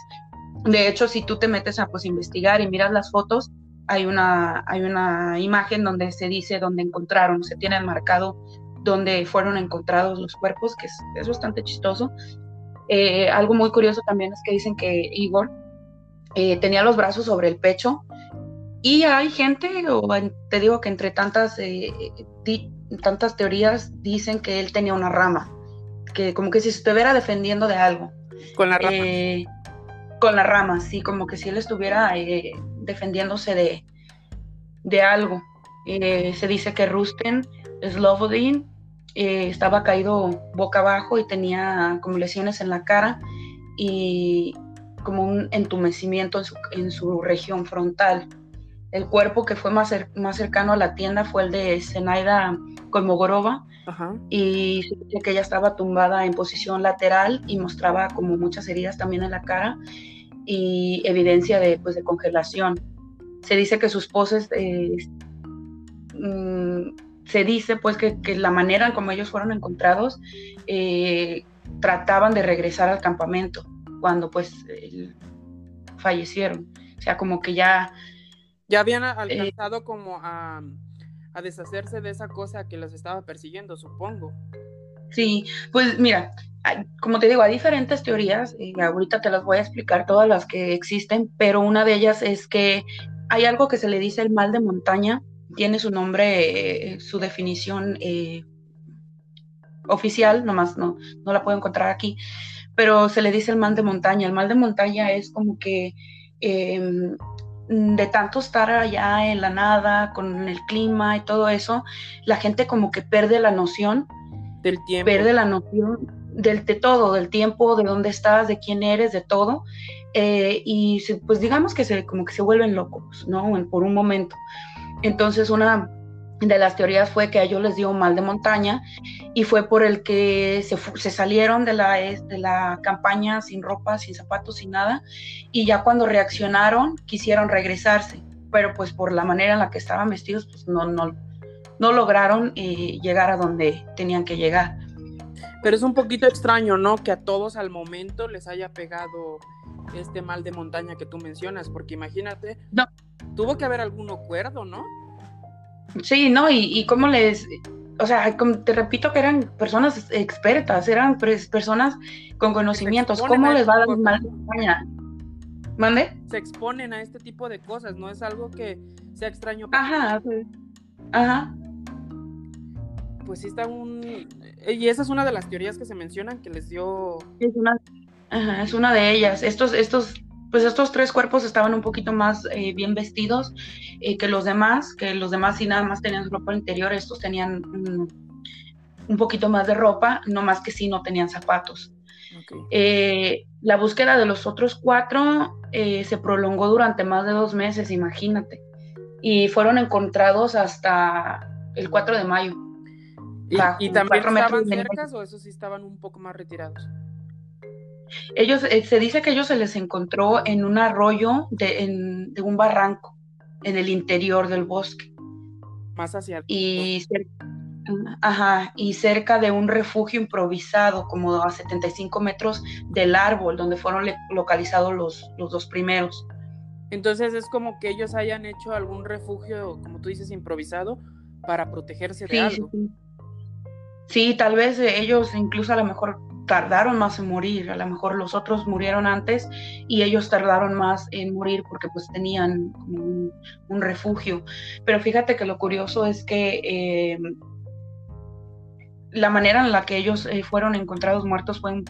De hecho, si tú te metes a pues investigar y miras las fotos, hay una, hay una imagen donde se dice dónde encontraron, se tiene marcado donde fueron encontrados los cuerpos, que es, bastante chistoso. Eh, algo muy curioso también es que dicen que Igor eh, tenía los brazos sobre el pecho y hay gente, o te digo que entre tantas, eh, tantas teorías dicen que él tenía una rama, que como que si estuviera defendiendo de algo. Con la rama. Eh, con la rama, sí, como que si él estuviera eh, defendiéndose de, de algo. Eh, se dice que Rusten Slobodin estaba caído boca abajo y tenía como lesiones en la cara y como un entumecimiento en su, en su región frontal. El cuerpo que fue más, cer- más cercano a la tienda fue el de Zenaida Kolmogorova, Ajá. y se que ella estaba tumbada en posición lateral y mostraba como muchas heridas también en la cara y evidencia de, pues, de congelación. Se dice que sus poses, eh, mm, se dice pues que, que la manera en como ellos fueron encontrados, eh, trataban de regresar al campamento cuando pues el- fallecieron. O sea, como que ya Ya habían a- alcanzado como a, a deshacerse de esa cosa que los estaba persiguiendo, supongo. Sí, pues mira, como te digo, hay diferentes teorías, y ahorita te las voy a explicar todas las que existen, pero una de ellas es que hay algo que se le dice el mal de montaña, tiene su nombre, eh, su definición eh, oficial, nomás no, no la puedo encontrar aquí, pero se le dice el mal de montaña. El mal de montaña es como que em, de tanto estar allá en la nada, con el clima y todo eso, la gente como que pierde la noción Del tiempo. pierde la noción del, de todo, del tiempo, de dónde estás, de quién eres, de todo. eh, y se- pues digamos que se, como que se vuelven locos, ¿no? En- por un momento. Entonces una de las teorías fue que a ellos les dio un mal de montaña y fue por el que se, se salieron de la, de la campaña sin ropa, sin zapatos, sin nada. Y ya cuando reaccionaron, quisieron regresarse. Pero pues por la manera en la que estaban vestidos, pues no, no, no lograron eh, llegar a donde tenían que llegar. Pero es un poquito extraño, ¿no? Que a todos al momento les haya pegado este mal de montaña que tú mencionas, porque imagínate, No. tuvo que haber algún acuerdo, ¿no? Sí, ¿no? Y, y cómo les, o sea, te repito que eran personas expertas, eran personas con conocimientos. ¿Cómo les va a dar mal montaña? ¿Mande? Se exponen a este tipo de cosas, no es algo que sea extraño. para- Ajá, sí. ajá. Pues sí está un... Y esa es una de las teorías que se mencionan que les dio... Es una, ajá, es una de ellas. Estos, estos, pues estos tres cuerpos estaban un poquito más eh, bien vestidos eh, que los demás, que los demás sí nada más tenían ropa interior, estos tenían mm, un poquito más de ropa, no más que sí no tenían zapatos. Eh, la búsqueda de los otros cuatro se prolongó durante más de dos meses, imagínate. Y fueron encontrados hasta el 4 de mayo. ¿Y, bajo y también estaban de cercas o esos sí estaban un poco más retirados? Ellos, eh, se dice que ellos se les encontró en un arroyo de, en- de un barranco en el interior del bosque. Más hacia... Y, cer- ajá, y cerca de un refugio improvisado, como a 75 metros del árbol donde fueron localizados los, los dos primeros. Entonces es como que ellos hayan hecho algún refugio, como tú dices, improvisado para protegerse de Sí, algo. sí. Sí, tal vez eh, ellos incluso a lo mejor tardaron más en morir, a lo mejor los otros murieron antes y ellos tardaron más en morir porque pues tenían un, un refugio. Pero fíjate que lo curioso es que eh, la manera en la que ellos eh, fueron encontrados muertos fue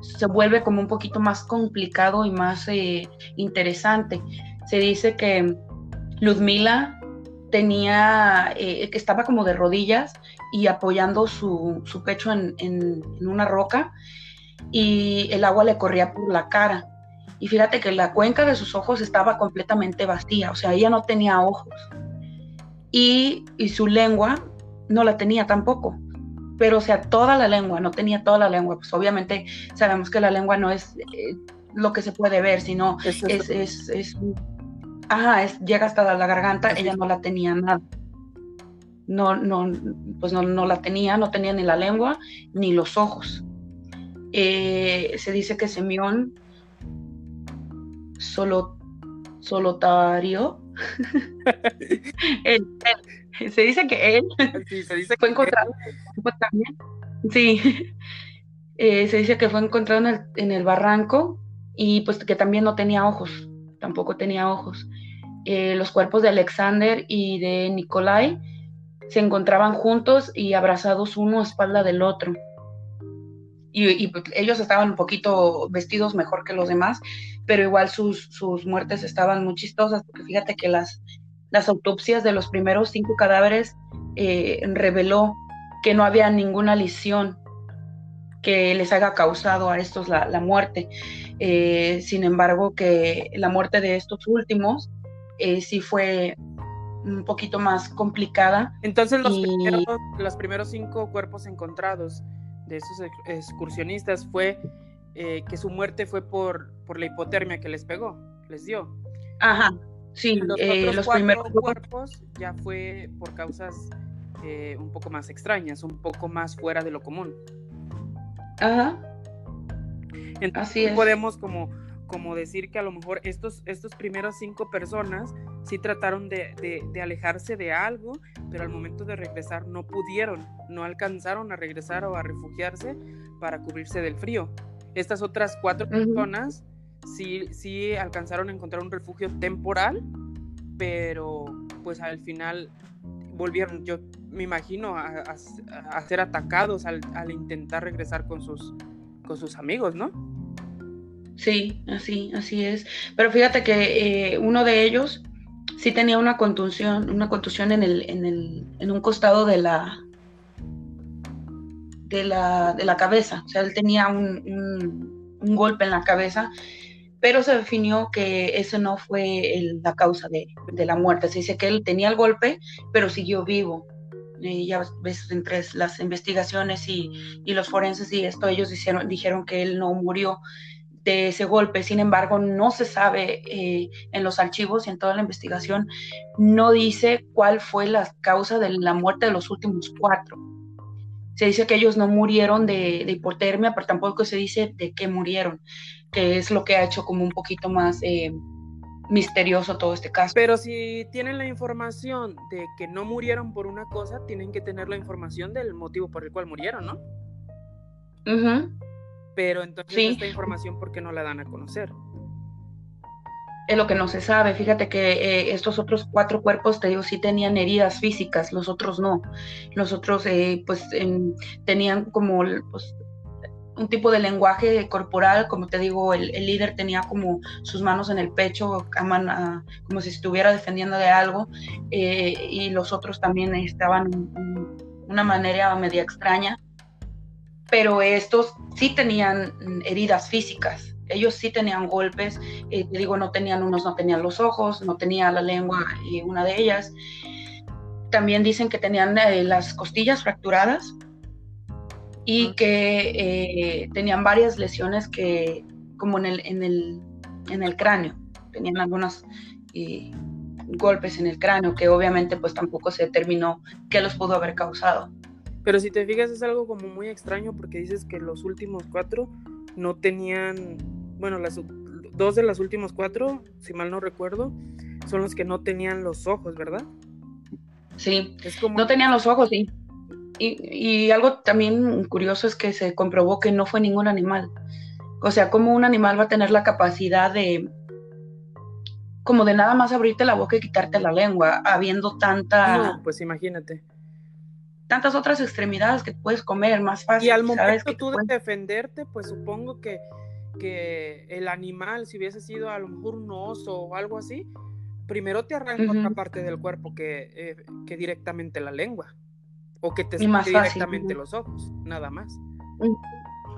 se vuelve como un poquito más complicado y más eh, interesante. Se dice que Ludmila tenía, eh, que estaba como de rodillas y apoyando su, su pecho en, en- en una roca y el agua le corría por la cara. Y fíjate que la cuenca de sus ojos estaba completamente vacía, o sea, ella no tenía ojos. Y, y su lengua no la tenía tampoco. pero o sea, toda la lengua, no tenía toda la lengua, pues obviamente sabemos que la lengua no es eh, lo que se puede ver, sino es, es, es, ajá, es, llega hasta la garganta, ella no la tenía nada. No, no, pues no, no, la tenía, no tenía ni la lengua ni los ojos. Eh, se dice que Semión solo, solotario. se dice que él fue encontrado también. Sí, eh, se dice que fue encontrado en el, barranco y pues que también no tenía ojos, tampoco tenía ojos. Eh, los cuerpos de Alexander y de Nikolai se encontraban juntos y abrazados uno a espalda del otro. Y, pues, ellos estaban un poquito vestidos mejor que los demás, pero igual sus, sus muertes estaban muy chistosas, porque fíjate que las, las autopsias de los primeros cinco cadáveres eh, reveló que no había ninguna lesión que les haya causado a estos la, muerte. Eh, sin embargo, que la muerte de estos últimos eh, sí fue un poquito más complicada. Entonces los, primeros, los primeros cinco cuerpos encontrados de esos excursionistas fue que su muerte fue por, por la hipotermia que les pegó, les dio. Ajá, Sí, los, eh, los primeros cuerpos ya fue por causas eh, un poco más extrañas, un poco más fuera de lo común. Ajá. Entonces Así podemos como, como decir que a lo mejor estos, estos primeros cinco personas sí trataron de, de, alejarse de algo, pero al momento de regresar no pudieron, no alcanzaron a regresar o a refugiarse para cubrirse del frío. Estas otras cuatro personas sí, sí alcanzaron a encontrar un refugio temporal, pero pues al final volvieron, yo me imagino, a, ser atacados al, intentar regresar con sus, con sus amigos, ¿no? Sí, así, así es. Pero fíjate que eh, uno de ellos sí tenía una contusión, una contusión en el, en el, en un costado de la, de la, de la cabeza. O sea, él tenía un, un golpe en la cabeza pero se definió que ese no fue la causa de, la muerte. Se dice que él tenía el golpe, pero siguió vivo. Y ya ves, entre las investigaciones y, los forenses y esto, ellos dijeron, dijeron que él no murió de ese golpe. Sin embargo, no se sabe eh, en los archivos y en toda la investigación, no dice cuál fue la causa de la muerte de los últimos cuatro. Se dice que ellos no murieron de, de hipotermia, pero tampoco se dice de qué murieron que es lo que ha hecho como un poquito más eh, misterioso todo este caso. Pero si tienen la información de que no murieron por una cosa, tienen que tener la información del motivo por el cual murieron, ¿no? Pero entonces esta información, ¿por qué no la dan a conocer? Es lo que no se sabe. Fíjate que eh, estos otros cuatro cuerpos, te digo, sí tenían heridas físicas, los otros no. Los otros, eh, pues, tenían como pues, un tipo de lenguaje corporal, como te digo, el, líder tenía como sus manos en el pecho, como si estuviera defendiendo de algo, eh, y los otros también estaban de una manera media extraña, pero estos sí tenían heridas físicas, ellos sí tenían golpes, eh, te digo, no tenían unos, no tenían los ojos, no tenía la lengua y una de ellas. También dicen que tenían eh, las costillas fracturadas, y que eh, tenían varias lesiones que, como en el, en el, en el cráneo, tenían algunos eh, golpes en el cráneo que obviamente pues tampoco se determinó qué los pudo haber causado. Pero si te fijas es algo como muy extraño porque dices que los últimos cuatro no tenían, bueno, las dos de las últimos cuatro, si mal no recuerdo, son los que no tenían los ojos, ¿verdad? Sí, no tenían los ojos, sí. Y, algo también curioso es que se comprobó que no fue ningún animal. O sea, como un animal va a tener la capacidad de, como de nada más abrirte la boca y quitarte la lengua, habiendo tanta... No, pues imagínate. Tantas otras extremidades que puedes comer más fácil. Y al momento tú de defenderte, pues supongo que, que el animal, si hubiese sido a lo mejor un oso o algo así, primero te arranca otra parte del cuerpo que, eh, que directamente la lengua. O que te directamente los ojos, nada más.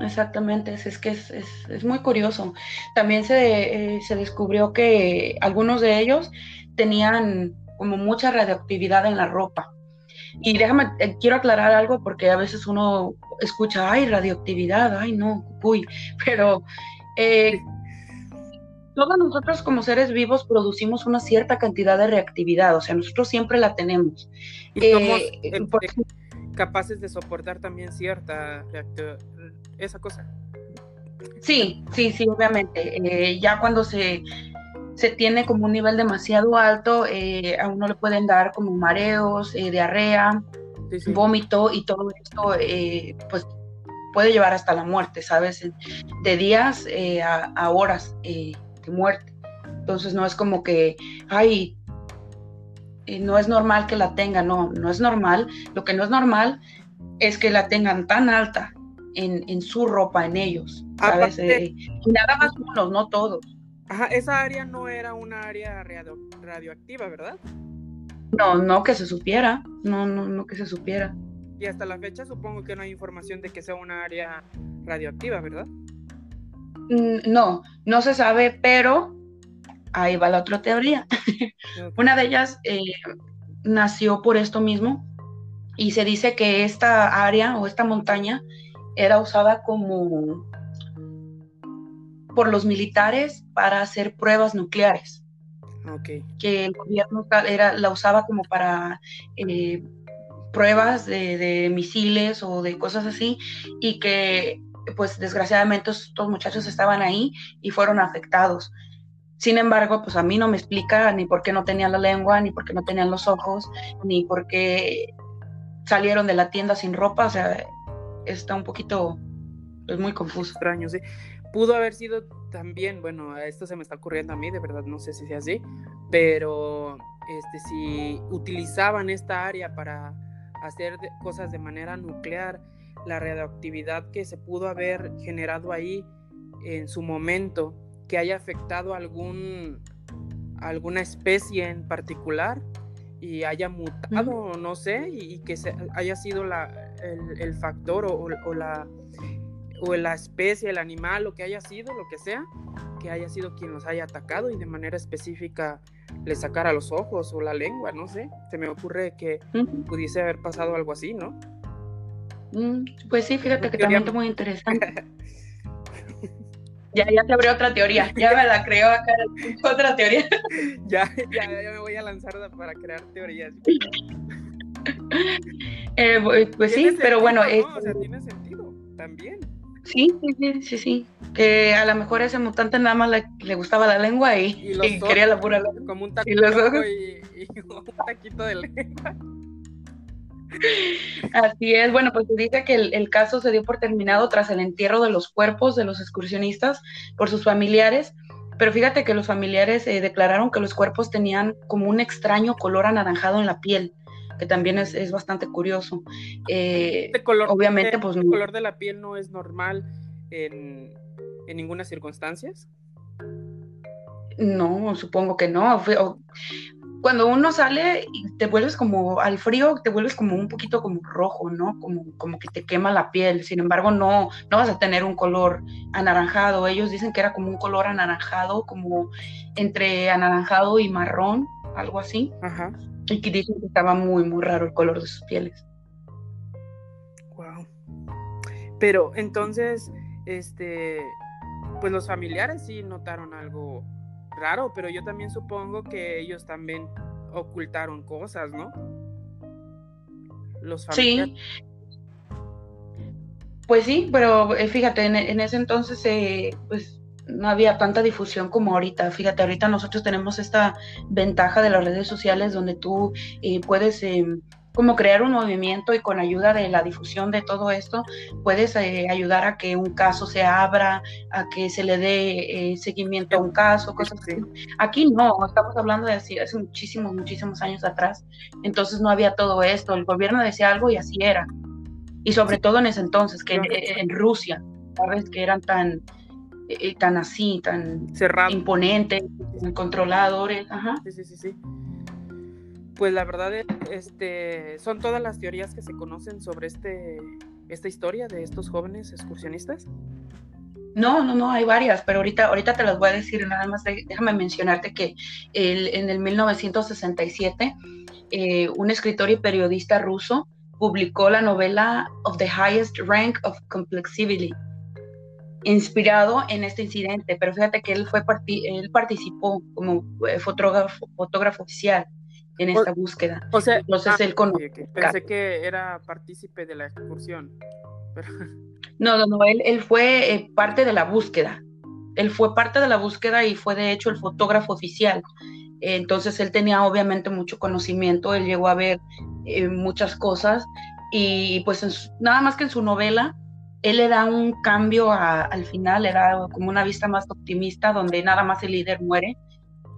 Exactamente, es, que es, muy curioso. También se, eh, se, descubrió que algunos de ellos tenían como mucha radioactividad en la ropa. Y déjame, eh, quiero aclarar algo porque a veces uno escucha, ay, radioactividad, ay, no, uy, pero eh, todos nosotros como seres vivos producimos una cierta cantidad de reactividad, o sea, nosotros siempre la tenemos. Y somos eh, capaces de soportar también cierta esa cosa. Sí, sí, sí, obviamente. ya cuando se se tiene como un nivel demasiado alto, eh, a uno le pueden dar como mareos, eh, diarrea, vómito y todo esto, eh, pues puede llevar hasta la muerte, ¿sabes? De días a, horas de muerte. Entonces no es como que, ay, no es normal que la tengan, no, no es normal. Lo que no es normal es que la tengan tan alta en, su ropa, en ellos, ¿sabes? y nada más unos, no todos. Ajá, esa área no era una área radioactiva, ¿verdad? No, no que se supiera. No, no, no que se supiera. Y hasta la fecha supongo que no hay información de que sea una área radioactiva, ¿verdad? Mm, no, no se sabe, pero ahí va la otra teoría. una de ellas eh, nació por esto mismo y se dice que esta área o esta montaña era usada como por los militares para hacer pruebas nucleares. Que el gobierno era, la usaba como para eh, pruebas de, misiles o de cosas así y que pues desgraciadamente estos muchachos estaban ahí y fueron afectados. Sin embargo, pues a mí no me explica ni por qué no tenían la lengua, ni por qué no tenían los ojos, ni por qué salieron de la tienda sin ropa. O sea, está un poquito, es pues, muy confuso. Extraño, sí pudo haber sido también, bueno, esto se me está ocurriendo a mí, de verdad no sé si sea así, pero este, si utilizaban esta área para hacer cosas de manera nuclear, la radioactividad que se pudo haber generado ahí en su momento, que haya afectado algún, alguna especie en particular y haya mutado, no sé, y, que haya sido la, el, factor o la o la especie, el animal, lo que haya sido, lo que sea, que haya sido quien los haya atacado y de manera específica le sacara los ojos o la lengua, no sé. Se me ocurre que pudiese haber pasado algo así, ¿no? Mm, pues sí, fíjate que también es muy interesante. ya, ya se abrió otra teoría, ya me la creo acá, otra teoría. ya, ya, ya me voy a lanzar para crear teorías. Eh, pues sí, pero bueno. O sea, tiene sentido también. Sí, sí, sí, sí. Que a lo mejor ese mutante nada más le, gustaba la lengua y, quería la pura lengua. Como un taquito, y, un taquito de lengua. Así es, bueno, pues se dice que el, caso se dio por terminado tras el entierro de los cuerpos de los excursionistas por sus familiares, pero fíjate que los familiares eh, declararon que los cuerpos tenían como un extraño color anaranjado en la piel que también es, bastante curioso. Eh, este color, obviamente, pues... ¿El color de la piel no es normal en, en ninguna circunstancia? No, supongo que no. Cuando uno sale y te vuelves como al frío, te vuelves como un poquito como rojo, ¿no? Como, como que te quema la piel. Sin embargo, no, no vas a tener un color anaranjado. Ellos dicen que era como un color anaranjado, como entre anaranjado y marrón, algo así. Ajá. Y que dicen que estaba muy, muy raro el color de sus pieles. Wow. Pero entonces, este, pues los familiares sí notaron algo raro, pero yo también supongo que ellos también ocultaron cosas, ¿no? Los familiares. Sí. Pues sí, pero eh, fíjate, en, ese entonces, eh, pues no había tanta difusión como ahorita. Fíjate, ahorita nosotros tenemos esta ventaja de las redes sociales donde tú eh, puedes em, como crear un movimiento y con ayuda de la difusión de todo esto puedes eh, ayudar a que un caso se abra, a que se le dé eh, seguimiento a un caso, cosas así. Aquí no, estamos hablando de así, hace muchísimos, muchísimos años atrás. Entonces no había todo esto. El gobierno decía algo y así era. Y sobre todo en ese entonces, que en Rusia, sabes que eran tan eh, tan así, tan cerrado, imponente, controladores. Ajá. Sí, sí, sí, sí. Pues la verdad, este, son todas las teorías que se conocen sobre este, esta historia de estos jóvenes excursionistas. No, no, no, hay varias, pero ahorita, ahorita te las voy a decir, nada más déjame mencionarte que el, en el 1967 eh, un escritor y periodista ruso, publicó la novela Of the Highest Rank of Complexity, inspirado en este incidente, pero fíjate que él, fue él participó como eh, fotógrafo, fotógrafo oficial en esta búsqueda. O sea, Entonces ah, él Pensé que era partícipe de la excursión. No, no, no, él, él fue eh, parte de la búsqueda. Él fue parte de la búsqueda y fue de hecho el fotógrafo oficial. Entonces él tenía obviamente mucho conocimiento, él llegó a ver eh, muchas cosas y pues nada más que en su novela, él le da un cambio al final, era como una vista más optimista donde nada más el líder muere.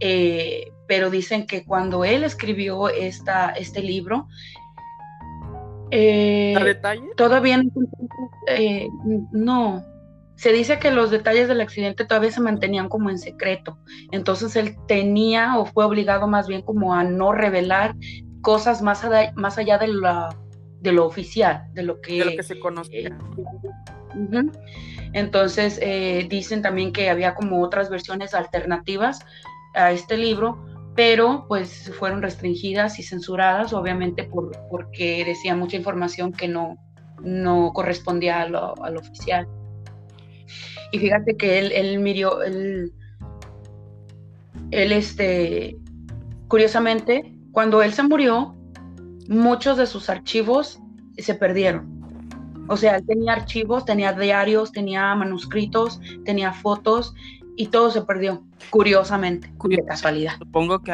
Eh, pero dicen que cuando él escribió esta, este libro, eh, detalle? Todavía eh, no. Se dice que los detalles del accidente todavía se mantenían como en secreto. Entonces él tenía o fue obligado más bien como a no revelar cosas más, más allá de, la, de lo oficial, de lo que, que se conocía. Eh, Entonces eh, dicen también que había como otras versiones alternativas a este libro, pero pues fueron restringidas y censuradas, obviamente por, porque decía mucha información que no, no correspondía a lo, oficial. Y fíjate que él, él miró, él, él, este, curiosamente, cuando él se murió, muchos de sus archivos se perdieron. O sea, él tenía archivos, tenía diarios, tenía manuscritos, tenía fotos y todo se perdió, curiosamente, de casualidad. Supongo que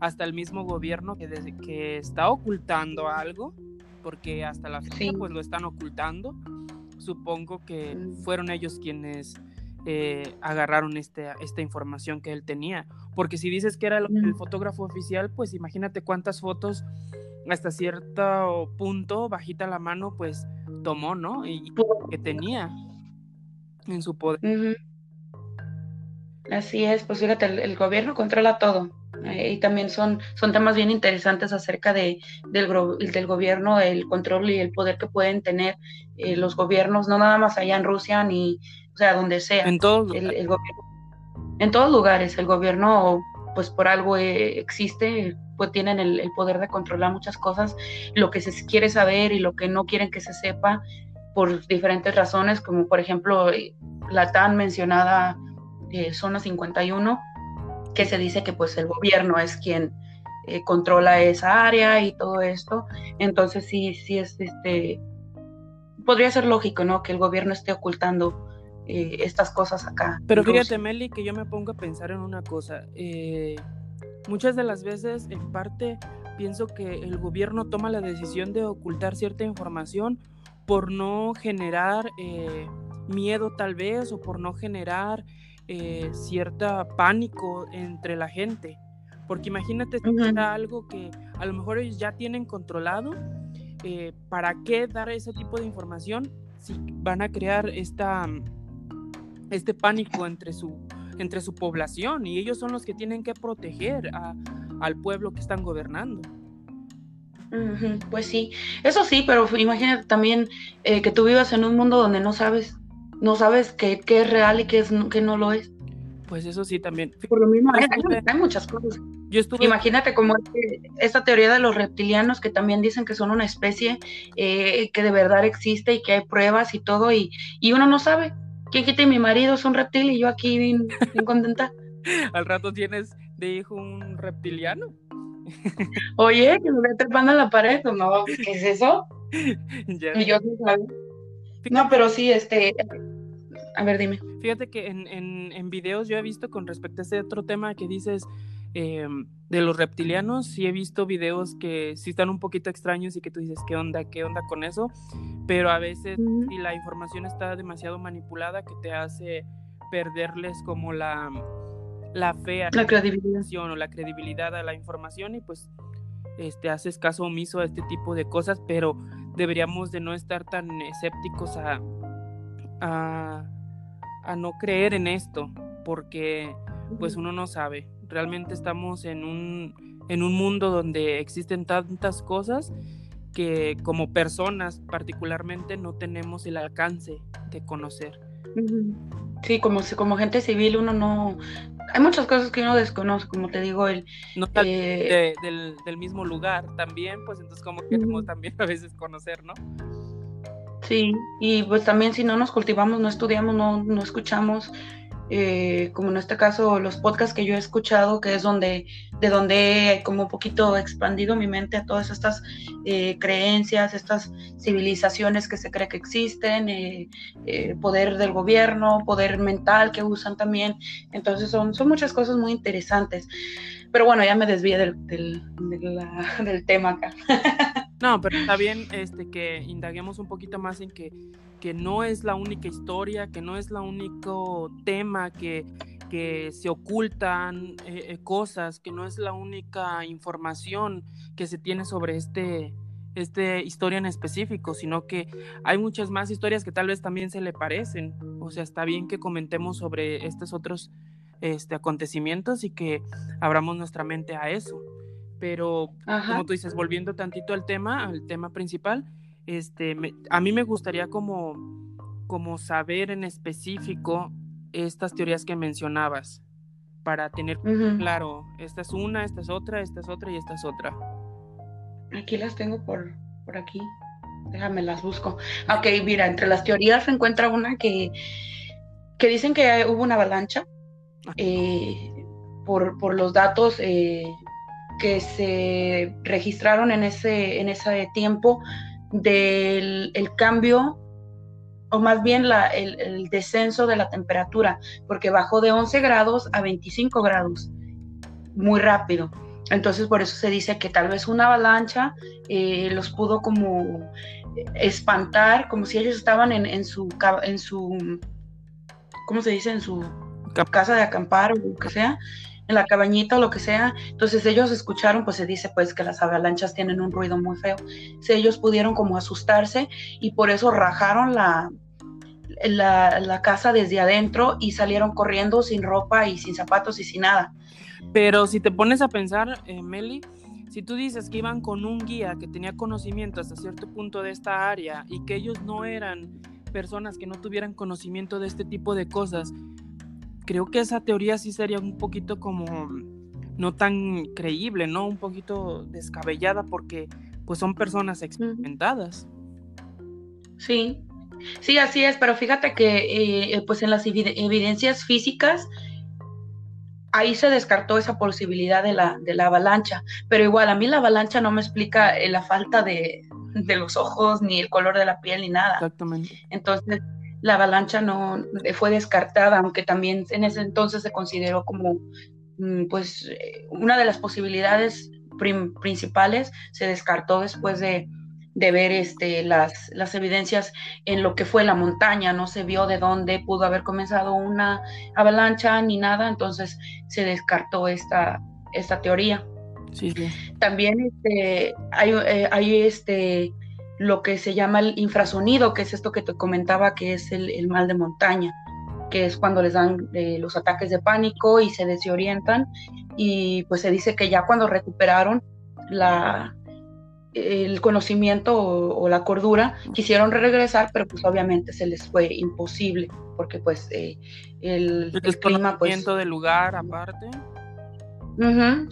hasta el mismo gobierno que, desde que está ocultando algo, porque hasta la fecha pues lo están ocultando, supongo que mm. fueron ellos quienes eh, agarraron este, esta información que él tenía. Porque si dices que era el, el, mm. fotógrafo oficial, pues imagínate cuántas fotos hasta cierto punto, bajita la mano, pues tomó, ¿no? Y que tenía en su poder. Así es, pues fíjate, el, gobierno controla todo. Eh, y también son, son temas bien interesantes acerca de, del, del, gobierno, el control y el poder que pueden tener eh, los gobiernos, no nada más allá en Rusia ni, o sea, donde sea. En todos el, el En todos lugares, el gobierno, pues por algo eh, existe, pues tienen el, el, poder de controlar muchas cosas, lo que se quiere saber y lo que no quieren que se sepa por diferentes razones, como por ejemplo la tan mencionada eh, zona 51, que se dice que pues el gobierno es quien eh, controla esa área y todo esto. Entonces sí, sí es este, podría ser lógico, ¿no? Que el gobierno esté ocultando eh, estas cosas acá. Pero fíjate, Meli, que yo me pongo a pensar en una cosa. Muchas de las veces, en parte, pienso que el gobierno toma la decisión de ocultar cierta información por no generar miedo tal vez o por no generar eh, cierta pánico entre la gente. Porque imagínate si era algo que a lo mejor ellos ya tienen controlado, eh, ¿para qué dar ese tipo de información si van a crear esta, este pánico entre su, entre su población? Y ellos son los que tienen que proteger al pueblo que están gobernando. Pues sí, eso sí, pero imagínate también eh, que tú vivas en un mundo donde no sabes no sabes qué, es real y qué, es, qué no lo es. Pues eso sí también. Por lo mismo, hay, muchas cosas. Yo estuve... Imagínate como esta teoría de los reptilianos que también dicen que son una especie eh, que de verdad existe y que hay pruebas y todo, y, uno no sabe. ¿Quién quita mi marido es un reptil y yo aquí bien, contenta? Al rato tienes de hijo un reptiliano. Oye, que me voy trepando a la pared, no, ¿qué es eso? Y yo no sabía. No, pero sí, este, a ver, dime. Fíjate que en, en, en, videos yo he visto con respecto a ese otro tema que dices em, de los reptilianos, sí he visto videos que sí están un poquito extraños y que tú dices, ¿qué onda? ¿Qué onda con eso? Pero a veces si la información está demasiado manipulada que te hace perderles como la, la fe a la, credibilidad o la credibilidad a la información y pues este, haces caso omiso a este tipo de cosas, pero deberíamos de no estar tan escépticos a, a, no creer en esto, porque pues uno no sabe. Realmente estamos en un, en un mundo donde existen tantas cosas que como personas particularmente no tenemos el alcance de conocer. Sí, como, como gente civil uno no, hay muchas cosas que uno desconoce, como te digo, el... No eh, del, mismo lugar también, pues entonces como queremos también a veces conocer, ¿no? Sí, y pues también si no nos cultivamos, no estudiamos, no, no escuchamos, eh, como en este caso los podcasts que yo he escuchado, que es donde, de donde he como un poquito expandido mi mente a todas estas eh, creencias, estas civilizaciones que se cree que existen, eh, poder del gobierno, poder mental que usan también. Entonces son, son muchas cosas muy interesantes. Pero bueno, ya me desvié del, del, del tema acá. No, pero está bien este, que indaguemos un poquito más en que, que no es la única historia, que no es el único tema que, que se ocultan eh, eh, cosas, que no es la única información que se tiene sobre este, este historia en específico, sino que hay muchas más historias que tal vez también se le parecen. O sea, está bien que comentemos sobre estos otros este, acontecimientos y que abramos nuestra mente a eso pero como tú dices, volviendo tantito al tema, al tema principal, este, a mí me gustaría como, como saber en específico estas teorías que mencionabas, para tener claro, esta es una, esta es otra, esta es otra y esta es otra. Aquí las tengo por, por aquí, déjame las busco. Ok, mira, entre las teorías se encuentra una que, que dicen que hubo una avalancha. Eh, por, por, los datos eh, que se registraron en ese, en ese tiempo del el cambio o más bien la, el, descenso de la temperatura, porque bajó de 11 grados a 25 grados, muy rápido. Entonces por eso se dice que tal vez una avalancha eh, los pudo como espantar, como si ellos estaban en, en, su, en su, ¿cómo se dice? En su casa de acampar o lo que sea, en la cabañita o lo que sea. Entonces ellos escucharon, pues se dice pues que las avalanchas tienen un ruido muy feo. Si ellos pudieron como asustarse y por eso rajaron la, la, casa desde adentro y salieron corriendo sin ropa y sin zapatos y sin nada. Pero si te pones a pensar, eh, Meli, si tú dices que iban con un guía que tenía conocimiento hasta cierto punto de esta área y que ellos no eran personas que no tuvieran conocimiento de este tipo de cosas, creo que esa teoría sí sería un poquito como no tan creíble, ¿no? Un poquito descabellada porque pues son personas experimentadas. Sí, sí, así es, pero fíjate que eh, pues en las evidencias físicas ahí se descartó esa posibilidad de la, de la avalancha, pero igual a mí la avalancha no me explica eh, la falta de, de los ojos, ni el color de la piel, ni nada. Exactamente. Entonces, la avalancha no fue descartada, aunque también en ese entonces se consideró como mm, pues eh, una de las posibilidades principales se descartó después de, ver este, las, las, evidencias en lo que fue la montaña, no se vio de dónde pudo haber comenzado una avalancha ni nada, entonces se descartó esta, esta teoría. Sí, También este, hay, eh, hay este, lo que se llama el infrasonido, que es esto que te comentaba, que es el, mal de montaña, que es cuando les dan eh, los ataques de pánico y se desorientan. Y pues se dice que ya cuando recuperaron la, el conocimiento o, la cordura, quisieron regresar, pero pues obviamente se les fue imposible, porque pues eh, el, el, clima pues... del lugar aparte.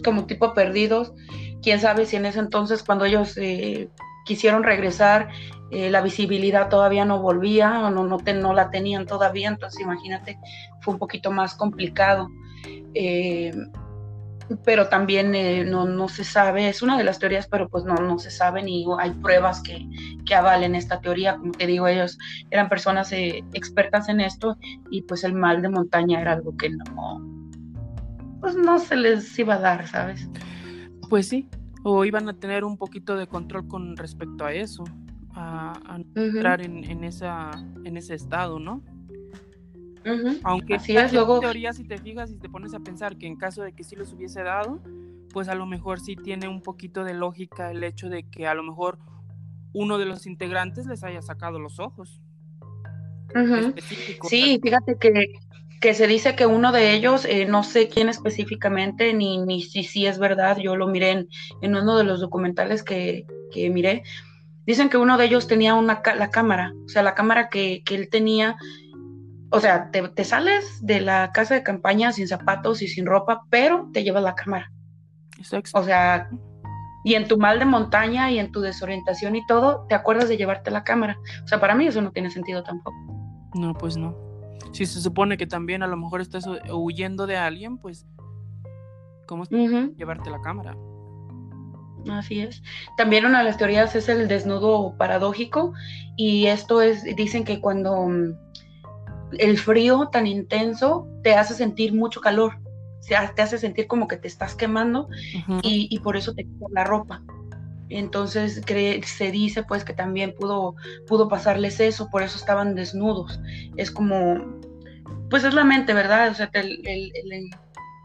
como tipo perdidos. Quién sabe si en ese entonces cuando ellos eh, quisieron regresar, eh, la visibilidad todavía no volvía o no, la tenían todavía, entonces imagínate, fue un poquito más complicado. Eh, pero también eh, no, se sabe, es una de las teorías, pero pues no, no se sabe ni hay pruebas que, que avalen esta teoría. Como te digo, ellos eran personas expertas en esto y pues el mal de montaña era algo que no, pues no se les iba a dar, ¿sabes? Pues sí, o iban a tener un poquito de control con respecto a eso, a, entrar en, esa, en ese estado, ¿no? Aunque Así es, luego... teoría, si te fijas y te pones a pensar que en caso de que sí los hubiese dado, pues a lo mejor sí tiene un poquito de lógica el hecho de que a lo mejor uno de los integrantes les haya sacado los ojos. Sí, fíjate que que se dice que uno de ellos, eh, no sé quién específicamente, ni, ni si, si es verdad, yo lo miré en, en uno de los documentales que, que, miré, dicen que uno de ellos tenía una, la cámara, o sea, la cámara que, que él tenía o sea, te, sales de la casa de campaña sin zapatos y sin ropa, pero te llevas la cámara. O sea, y en tu mal de montaña y en tu desorientación y todo, te acuerdas de llevarte la cámara. O sea, para mí eso no tiene sentido tampoco. No, pues no. Si se supone que también a lo mejor estás huyendo de alguien, pues, ¿cómo es llevarte la cámara? Así es. También una de las teorías es el desnudo paradójico y esto es, dicen que cuando mm, el frío tan intenso te hace sentir mucho calor, te hace sentir como que te estás quemando y, por eso te quitas la ropa. Entonces se dice pues que también pudo, pudo pasarles eso, por eso estaban desnudos. Es como, pues es la mente, ¿verdad? O sea, el,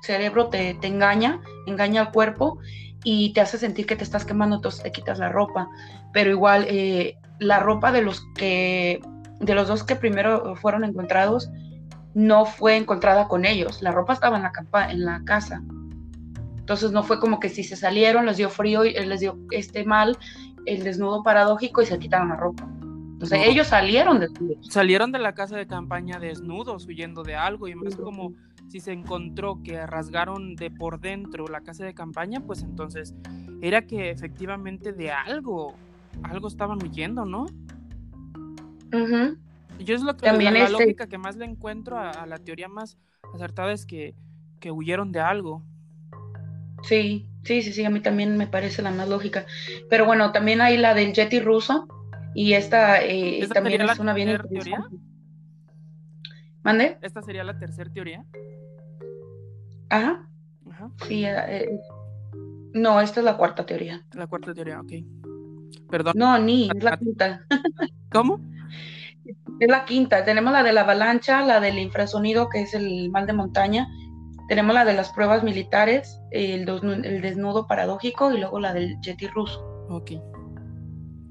cerebro te, te, engaña, engaña al cuerpo y te hace sentir que te estás quemando, entonces te quitas la ropa. Pero igual, eh, la ropa de los que de los dos que primero fueron encontrados, no fue encontrada con ellos. La ropa estaba en la casa. Entonces no fue como que si se salieron, les dio frío y les dio este mal, el desnudo paradójico y se quitaron la ropa. Entonces ellos salieron de Salieron de la casa de campaña desnudos, huyendo de algo, y más como si se encontró que rasgaron de por dentro la casa de campaña, pues entonces era que efectivamente de algo, algo estaban huyendo, ¿no? Yo es lo que También la, este lógica que más le encuentro a, la teoría más acertada es que, que huyeron de algo. Sí, sí, sí, sí, a mí también me parece la más lógica. Pero bueno, también hay la del Yeti ruso y esta eh, también es una bien teoría. ¿Mande? ¿Esta sería la tercera teoría? Ajá. Ajá. Sí, eh, no, esta es la cuarta teoría. La cuarta teoría, ok. Perdón. No, ni, es la quinta. ¿Cómo? Es la quinta. Tenemos la de la avalancha, la del infrasonido, que es el mal de montaña. Tenemos la de las pruebas militares, el, desnudo paradójico y luego la del Yeti ruso. Ok.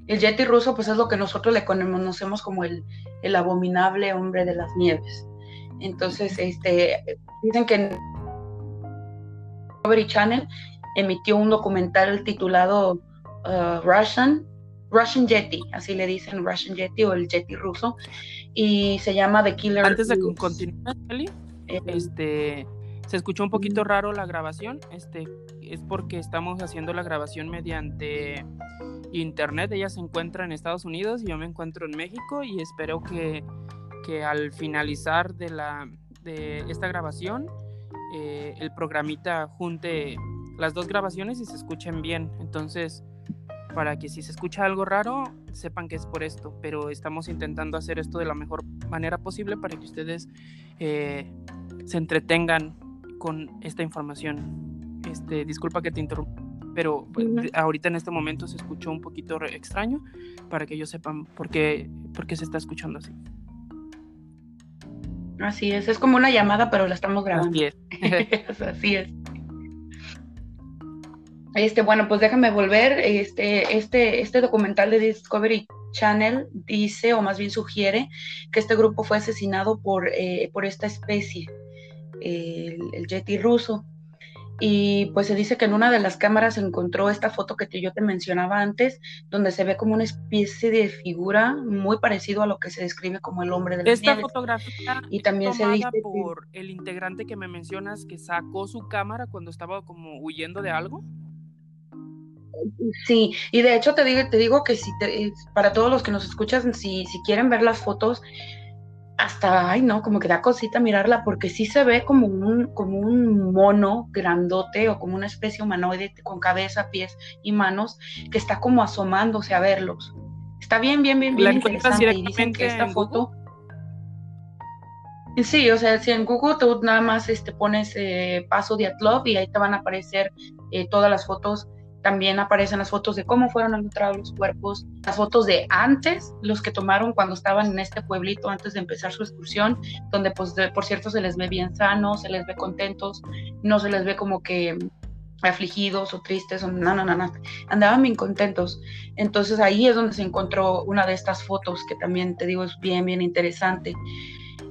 El Yeti ruso, pues es lo que nosotros le conocemos como el, el abominable hombre de las nieves. Entonces, este, dicen que Discovery Channel emitió un documental titulado uh, Russian Russian Yeti, así le dicen Russian Yeti o el Yeti ruso, y se llama The Killer. Antes de continuar, eh, este, se escuchó un poquito raro la grabación, este, es porque estamos haciendo la grabación mediante internet, ella se encuentra en Estados Unidos y yo me encuentro en México y espero que, que al finalizar de, la, de esta grabación eh, el programita junte las dos grabaciones y se escuchen bien, entonces para que si se escucha algo raro, sepan que es por esto, pero estamos intentando hacer esto de la mejor manera posible para que ustedes eh, se entretengan con esta información. Este, disculpa que te interrumpa, pero pues, ahorita en este momento se escuchó un poquito extraño para que ellos sepan por qué, por qué se está escuchando así. Así es, es como una llamada, pero la estamos grabando. Así es. Así es. Este, bueno, pues déjame volver. Este, este, este documental de Discovery Channel dice, o más bien sugiere, que este grupo fue asesinado por, eh, por esta especie, el, el, Yeti ruso. Y pues se dice que en una de las cámaras se encontró esta foto que yo te mencionaba antes, donde se ve como una especie de figura muy parecido a lo que se describe como el hombre de la Esta fotografía y también se dice por el integrante que me mencionas que sacó su cámara cuando estaba como huyendo de algo. Sí, y de hecho te digo, te digo que si para todos los que nos escuchan, si, si quieren ver las fotos, hasta, ay no, como que da cosita mirarla, porque sí se ve como un, como un mono grandote o como una especie humanoide con cabeza, pies y manos que está como asomándose a verlos. Está bien, bien, bien, bien interesante. Y dicen que esta foto... Sí, o sea, si en Google tú nada más este, pones eh, paso de Atlov y ahí te van a aparecer eh, todas las fotos también aparecen las fotos de cómo fueron encontrados los cuerpos, las fotos de antes, los que tomaron cuando estaban en este pueblito antes de empezar su excursión, donde pues por cierto se les ve bien sanos, se les ve contentos, no se les ve como que afligidos o tristes, o no, no, no, no, andaban bien contentos. Entonces ahí es donde se encontró una de estas fotos que también te digo es bien, bien interesante.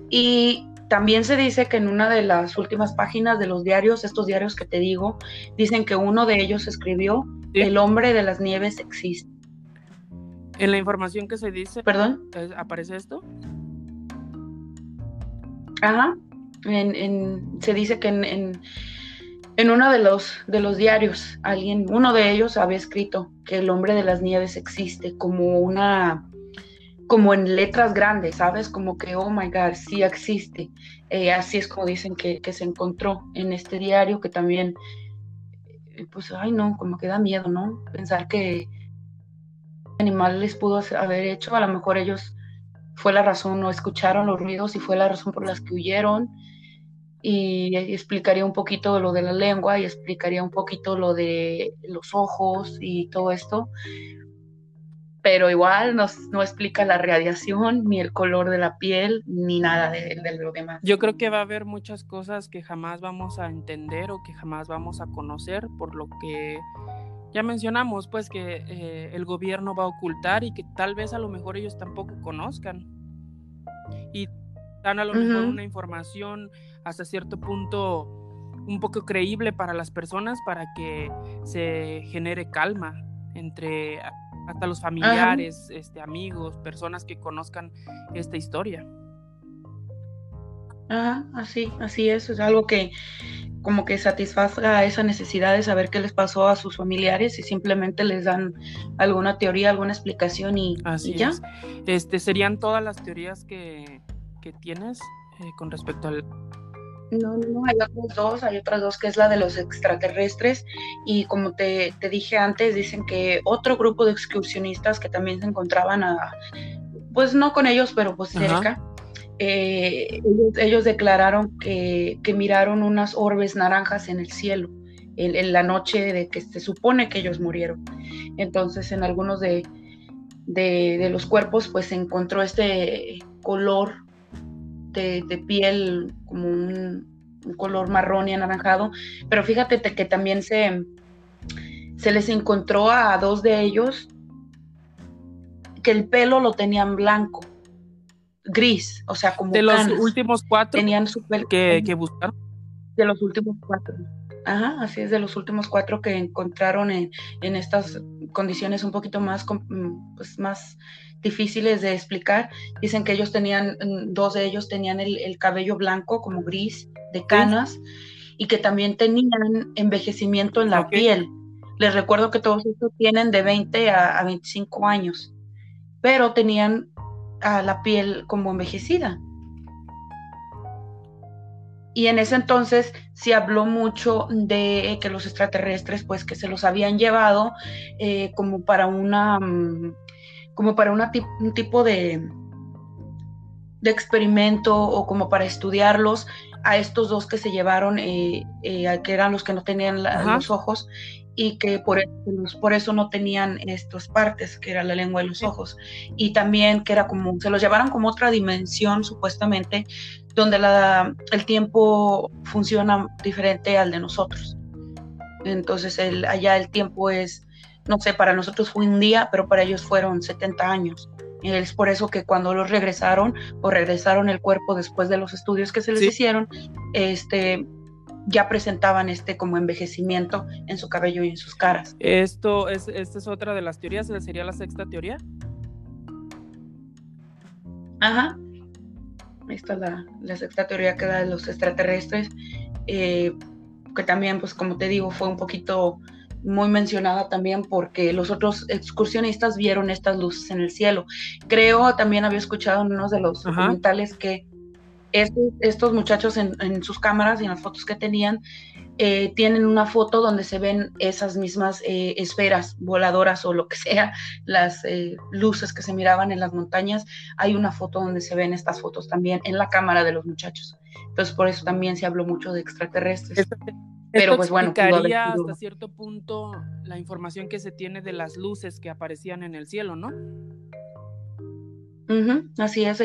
Y también se dice que en una de las últimas páginas de los diarios, estos diarios que te digo, dicen que uno de ellos escribió, el hombre de las nieves existe. En la información que se dice, ¿perdón? ¿Aparece esto? Ajá. En, se dice que en, en, uno de los, de los diarios, alguien, uno de ellos había escrito que el hombre de las nieves existe como una, como en letras grandes, ¿sabes? Como que, oh my God, sí existe. Eh, así es como dicen que, se encontró en este diario, que también, eh, pues, ay no, como que da miedo, ¿no? Pensar que animal les pudo haber hecho, a lo mejor ellos fue la razón, no escucharon los ruidos y fue la razón por las que huyeron. Y, explicaría un poquito lo de la lengua y explicaría un poquito lo de los ojos y todo esto. Pero igual nos, no explica la radiación, ni el color de la piel, ni nada de, de lo demás. Yo creo que va a haber muchas cosas que jamás vamos a entender o que jamás vamos a conocer, por lo que ya mencionamos pues que eh, el gobierno va a ocultar y que tal vez a lo mejor ellos tampoco conozcan. Y dan a lo mejor una información hasta cierto punto un poco creíble para las personas para que se genere calma entre hasta los familiares, este, amigos, personas que conozcan esta historia. Ajá, así, así es, es algo que como que satisfaga esa necesidad de saber qué les pasó a sus familiares y simplemente les dan alguna teoría, alguna explicación y, ya. Este, ¿Serían todas las teorías que, tienes eh, con respecto al... No, no, hay otras dos, hay otras dos que es la de los extraterrestres y como te, dije antes, dicen que otro grupo de excursionistas que también se encontraban a, pues no con ellos, pero pues cerca. Eh, ellos, declararon que, miraron unas orbes naranjas en el cielo en, la noche de que se supone que ellos murieron. Entonces en algunos de, los cuerpos pues se encontró este color de, piel como un, color marrón y anaranjado, pero fíjate que también se, se les encontró a dos de ellos que el pelo lo tenían blanco gris, o sea, como de los últimos cuatro tenían su que, que buscaron. De los últimos cuatro. Ajá, así es, de los últimos cuatro que encontraron en, en estas condiciones un poquito más, mm, pues, más difíciles de explicar. Dicen que ellos tenían, mm, dos de ellos tenían el, cabello blanco, como gris, de canas, y que también tenían envejecimiento en la piel. Les recuerdo que todos estos tienen de 20 a, a 25 años, pero tenían a la piel como envejecida. Y en ese entonces se habló mucho de que los extraterrestres, pues que se los habían llevado eh, como para una, mm, como para una un tipo de, de experimento o como para estudiarlos a estos dos que se llevaron, eh, eh, que eran los que no tenían los ojos, y que por eso, por eso no tenían estas partes, que era la lengua y los ojos, y también que era como, se los llevaron como otra dimensión supuestamente, donde la, el tiempo funciona diferente al de nosotros. Entonces el, allá el tiempo es, no sé, para nosotros fue un día, pero para ellos fueron 70 años. Y es por eso que cuando los regresaron, o regresaron el cuerpo después de los estudios que se les hicieron, este, ya presentaban este como envejecimiento en su cabello y en sus caras. Esto es, esta es otra de las teorías, sería la sexta teoría. Ajá. Esta es la, la sexta teoría que da de los extraterrestres, eh, que también, pues como te digo, fue un poquito muy mencionada también porque los otros excursionistas vieron estas luces en el cielo. Creo, también había escuchado en uno de los documentales que estos, muchachos en, sus cámaras y en las fotos que tenían, eh, tienen una foto donde se ven esas mismas eh, esferas voladoras o lo que sea, las eh, luces que se miraban en las montañas. Hay una foto donde se ven estas fotos también en la cámara de los muchachos. Entonces, por eso también se habló mucho de extraterrestres. Pero pues bueno, hasta cierto punto la información que se tiene de las luces que aparecían en el cielo, ¿no? así es,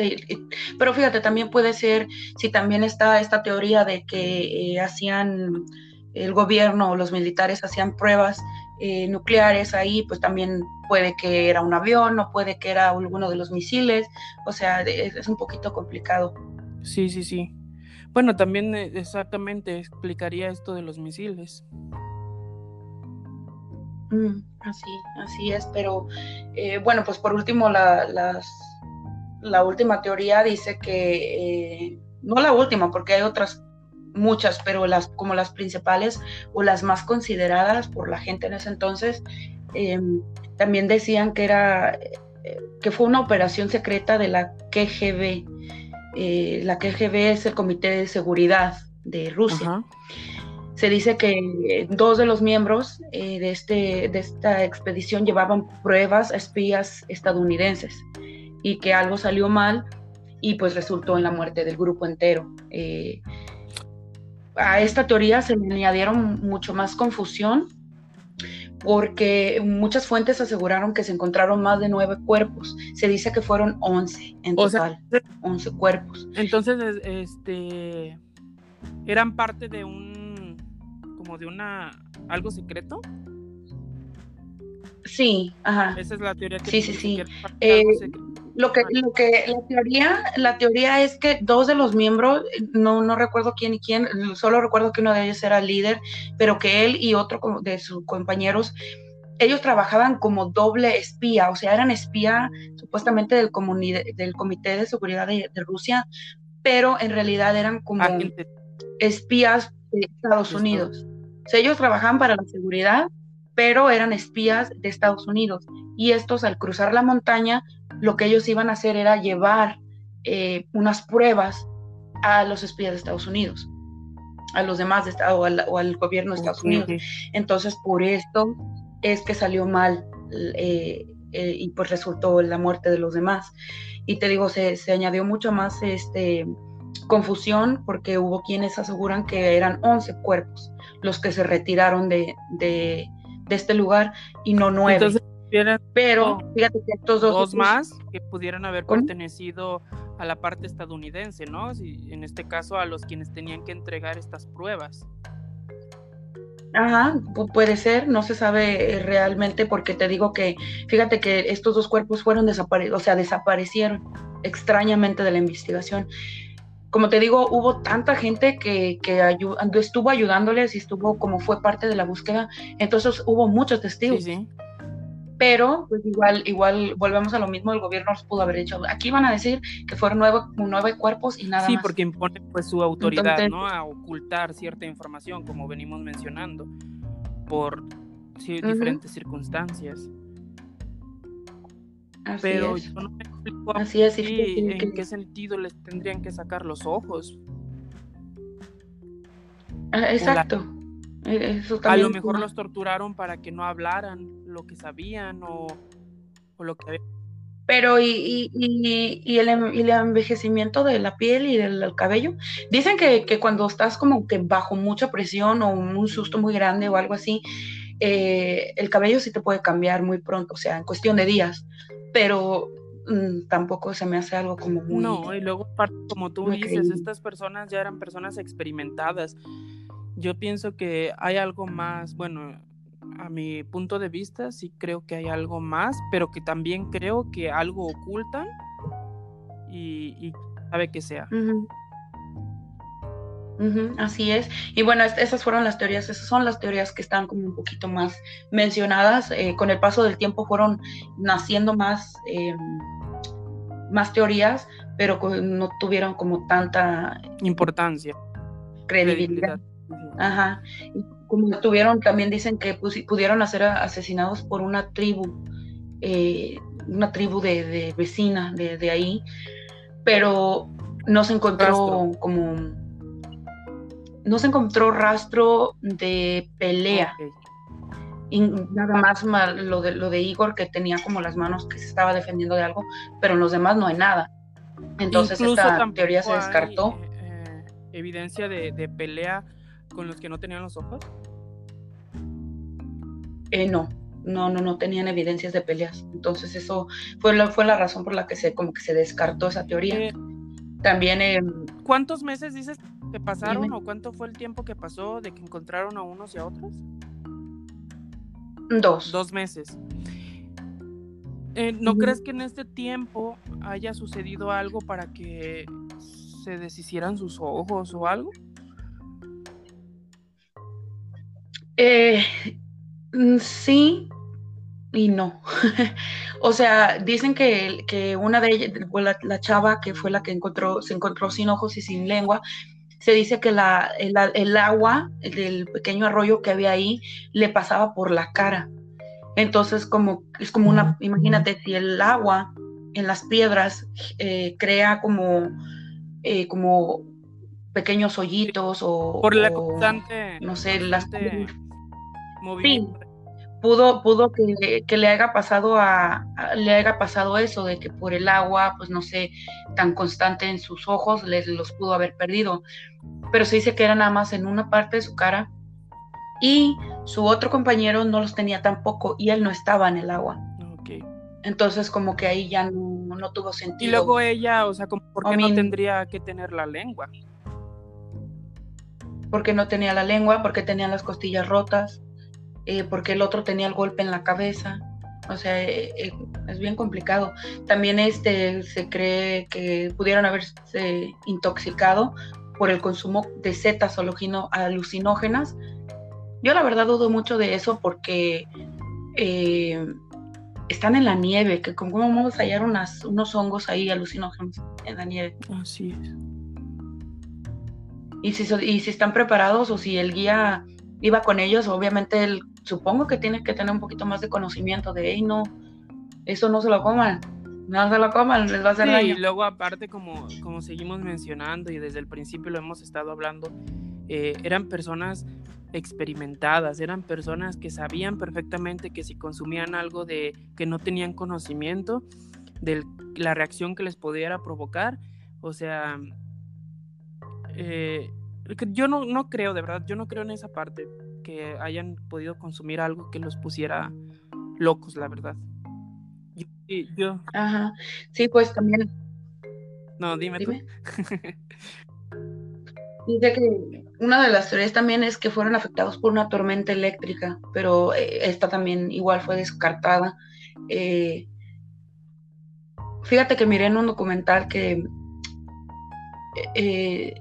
pero fíjate, también puede ser, si también está esta teoría de que eh, hacían el gobierno o los militares hacían pruebas eh, nucleares ahí, pues también puede que era un avión o puede que era alguno de los misiles, o sea, es, un poquito complicado. Sí, sí, sí. Bueno, también eh, exactamente explicaría esto de los misiles. Mm, así, así es, pero bueno, pues por último las la última teoría dice que, eh, no la última, porque hay otras muchas, pero las como las principales o las más consideradas por la gente en ese entonces, em, también decían que era eh, que fue una operación secreta de la KGB. Eh, la KGB es el Comité de Seguridad de Rusia. Se dice que dos de los miembros eh, de, este, de esta expedición llevaban pruebas a espías estadounidenses y que algo salió mal y pues resultó en la muerte del grupo entero. Eh, a esta teoría se le añadieron mucho más confusión porque muchas fuentes aseguraron que se encontraron más de nueve cuerpos. Se dice que fueron once en total, once cuerpos. Entonces, este, eran parte de un, como de una, algo secreto. Sí, ajá. Esa es la teoría que Sí, sí, sí. Eh, lo que, lo que, la teoría, la teoría es que dos de los miembros, no, no recuerdo quién y quién, solo recuerdo que uno de ellos era líder, pero que él y otro de sus compañeros, ellos trabajaban como doble espía, o sea, eran espía supuestamente del, del Comité de Seguridad de, Rusia, pero en realidad eran como espías de Estados Unidos. O sea, ellos trabajaban para la seguridad, pero eran espías de Estados Unidos. Y estos al cruzar la montaña, lo que ellos iban a hacer era llevar eh, unas pruebas a los espías de Estados Unidos, a los demás de Estado, o al, gobierno de Estados Unidos. Entonces, por esto es que salió mal eh, eh, y pues resultó la muerte de los demás. Y te digo, se, se añadió mucho más este, confusión porque hubo quienes aseguran que eran 11 cuerpos los que se retiraron de, de, este lugar y no nueve. Pero fíjate que estos dos, dos más que pudieran haber pertenecido a la parte estadounidense, ¿no? en este caso a los quienes tenían que entregar estas pruebas. Ajá, puede ser, no se sabe eh, realmente porque te digo que, fíjate que estos dos cuerpos fueron desaparecidos, o sea, desaparecieron extrañamente de la investigación como te digo, hubo tanta gente que, que estuvo ayudándoles y estuvo como fue parte de la búsqueda, entonces hubo muchos testigos. Sí, sí. Pero, pues igual, igual volvemos a lo mismo, el gobierno los pudo haber dicho, aquí van a decir que fueron nueve, nueve cuerpos y nada más. Sí, porque impone pues su autoridad, ¿no? A ocultar cierta información, como venimos mencionando, por diferentes circunstancias. pero yo no me explico Así es, en qué sentido les tendrían que sacar los ojos. Ah, exacto. E, a lo mejor los torturaron para que no hablaran lo que sabían o, lo que pero y, y, el, el, envejecimiento de la piel y del cabello. Dicen que, que, cuando estás como que bajo mucha presión o un susto muy grande o algo así, eh, el cabello sí te puede cambiar muy pronto, o sea, en cuestión de días pero mm, tampoco se me hace algo como muy... No, y luego, como tú dices, estas personas ya eran personas experimentadas. Yo pienso que hay algo más, bueno, a mi punto de vista sí creo que hay algo más, pero que también creo que algo ocultan y, y sabe que sea así es. Y bueno, esas fueron las teorías, esas son las teorías que están como un poquito más mencionadas. Eh, con el paso del tiempo fueron naciendo más, eh, más teorías, pero no tuvieron como tanta importancia. Credibilidad. Ajá. Y como tuvieron, también dicen que pudieron ser asesinados por una tribu, eh, una tribu de, vecina de, ahí, pero no se encontró como no se encontró rastro de pelea. Y nada más lo de, lo de Igor, que tenía como las manos que se estaba defendiendo de algo, pero en los demás no hay nada. Entonces esta teoría se descartó. Eh, ¿Evidencia de, pelea con los que no tenían los ojos? Eh, no, no, no, no tenían evidencias de peleas. Entonces eso fue la, fue la razón por la que se, como que se descartó esa teoría. Eh, También... Em, ¿Cuántos meses dices que pasaron o cuánto fue el tiempo que pasó de que encontraron a unos y a otros? Dos. Dos meses. Eh, ¿No crees que en este tiempo haya sucedido algo para que se deshicieran sus ojos o algo? Eh, mm, sí, y no. o sea, dicen que, que una de ellas, la, chava que fue la que encontró, se encontró sin ojos y sin lengua, se dice que la, el, agua del pequeño arroyo que había ahí le pasaba por la cara. Entonces, como es como una, imagínate, si el agua en las piedras eh, crea como, eh, como pequeños hoyitos o... Por la constante... No sé, las... Sí, pudo, pudo que, que, le haya pasado a, le haya pasado eso, de que por el agua, pues no sé, tan constante en sus ojos, les los pudo haber perdido. Pero se dice que era nada más en una parte de su cara y su otro compañero no los tenía tampoco y él no estaba en el agua. Entonces como que ahí ya no, tuvo sentido. Y luego ella, o sea, ¿por qué no tendría que tener la lengua? Porque no tenía la lengua, porque tenía las costillas rotas, eh, porque el otro tenía el golpe en la cabeza. O sea, eh, eh, es bien complicado. También este, se cree que pudieron haberse intoxicado por el consumo de setas alucinógenas. Yo la verdad dudo mucho de eso porque están en la nieve, que como vamos a hallar unas, unos hongos ahí alucinógenos en la nieve. Así es. Y si, y si están preparados o si el guía iba con ellos, obviamente él supongo que tiene que tener un poquito más de conocimiento de, hey, no, eso no se lo coman, no se lo coman, les va a hacer sí, daño. Y luego aparte, como, como seguimos mencionando y desde el principio lo hemos estado hablando, eh, eran personas experimentadas, eran personas que sabían perfectamente que si consumían algo de que no tenían conocimiento de la reacción que les pudiera provocar, o sea, eh, yo no, no creo, de verdad, yo no creo en esa parte, que hayan podido consumir algo que los pusiera locos, la verdad. Yo, Ajá, sí, pues también. No, dime, dime. Dice que una de las teorías también es que fueron afectados por una tormenta eléctrica, pero eh, esta también igual fue descartada. Eh, fíjate que miré en un documental que eh,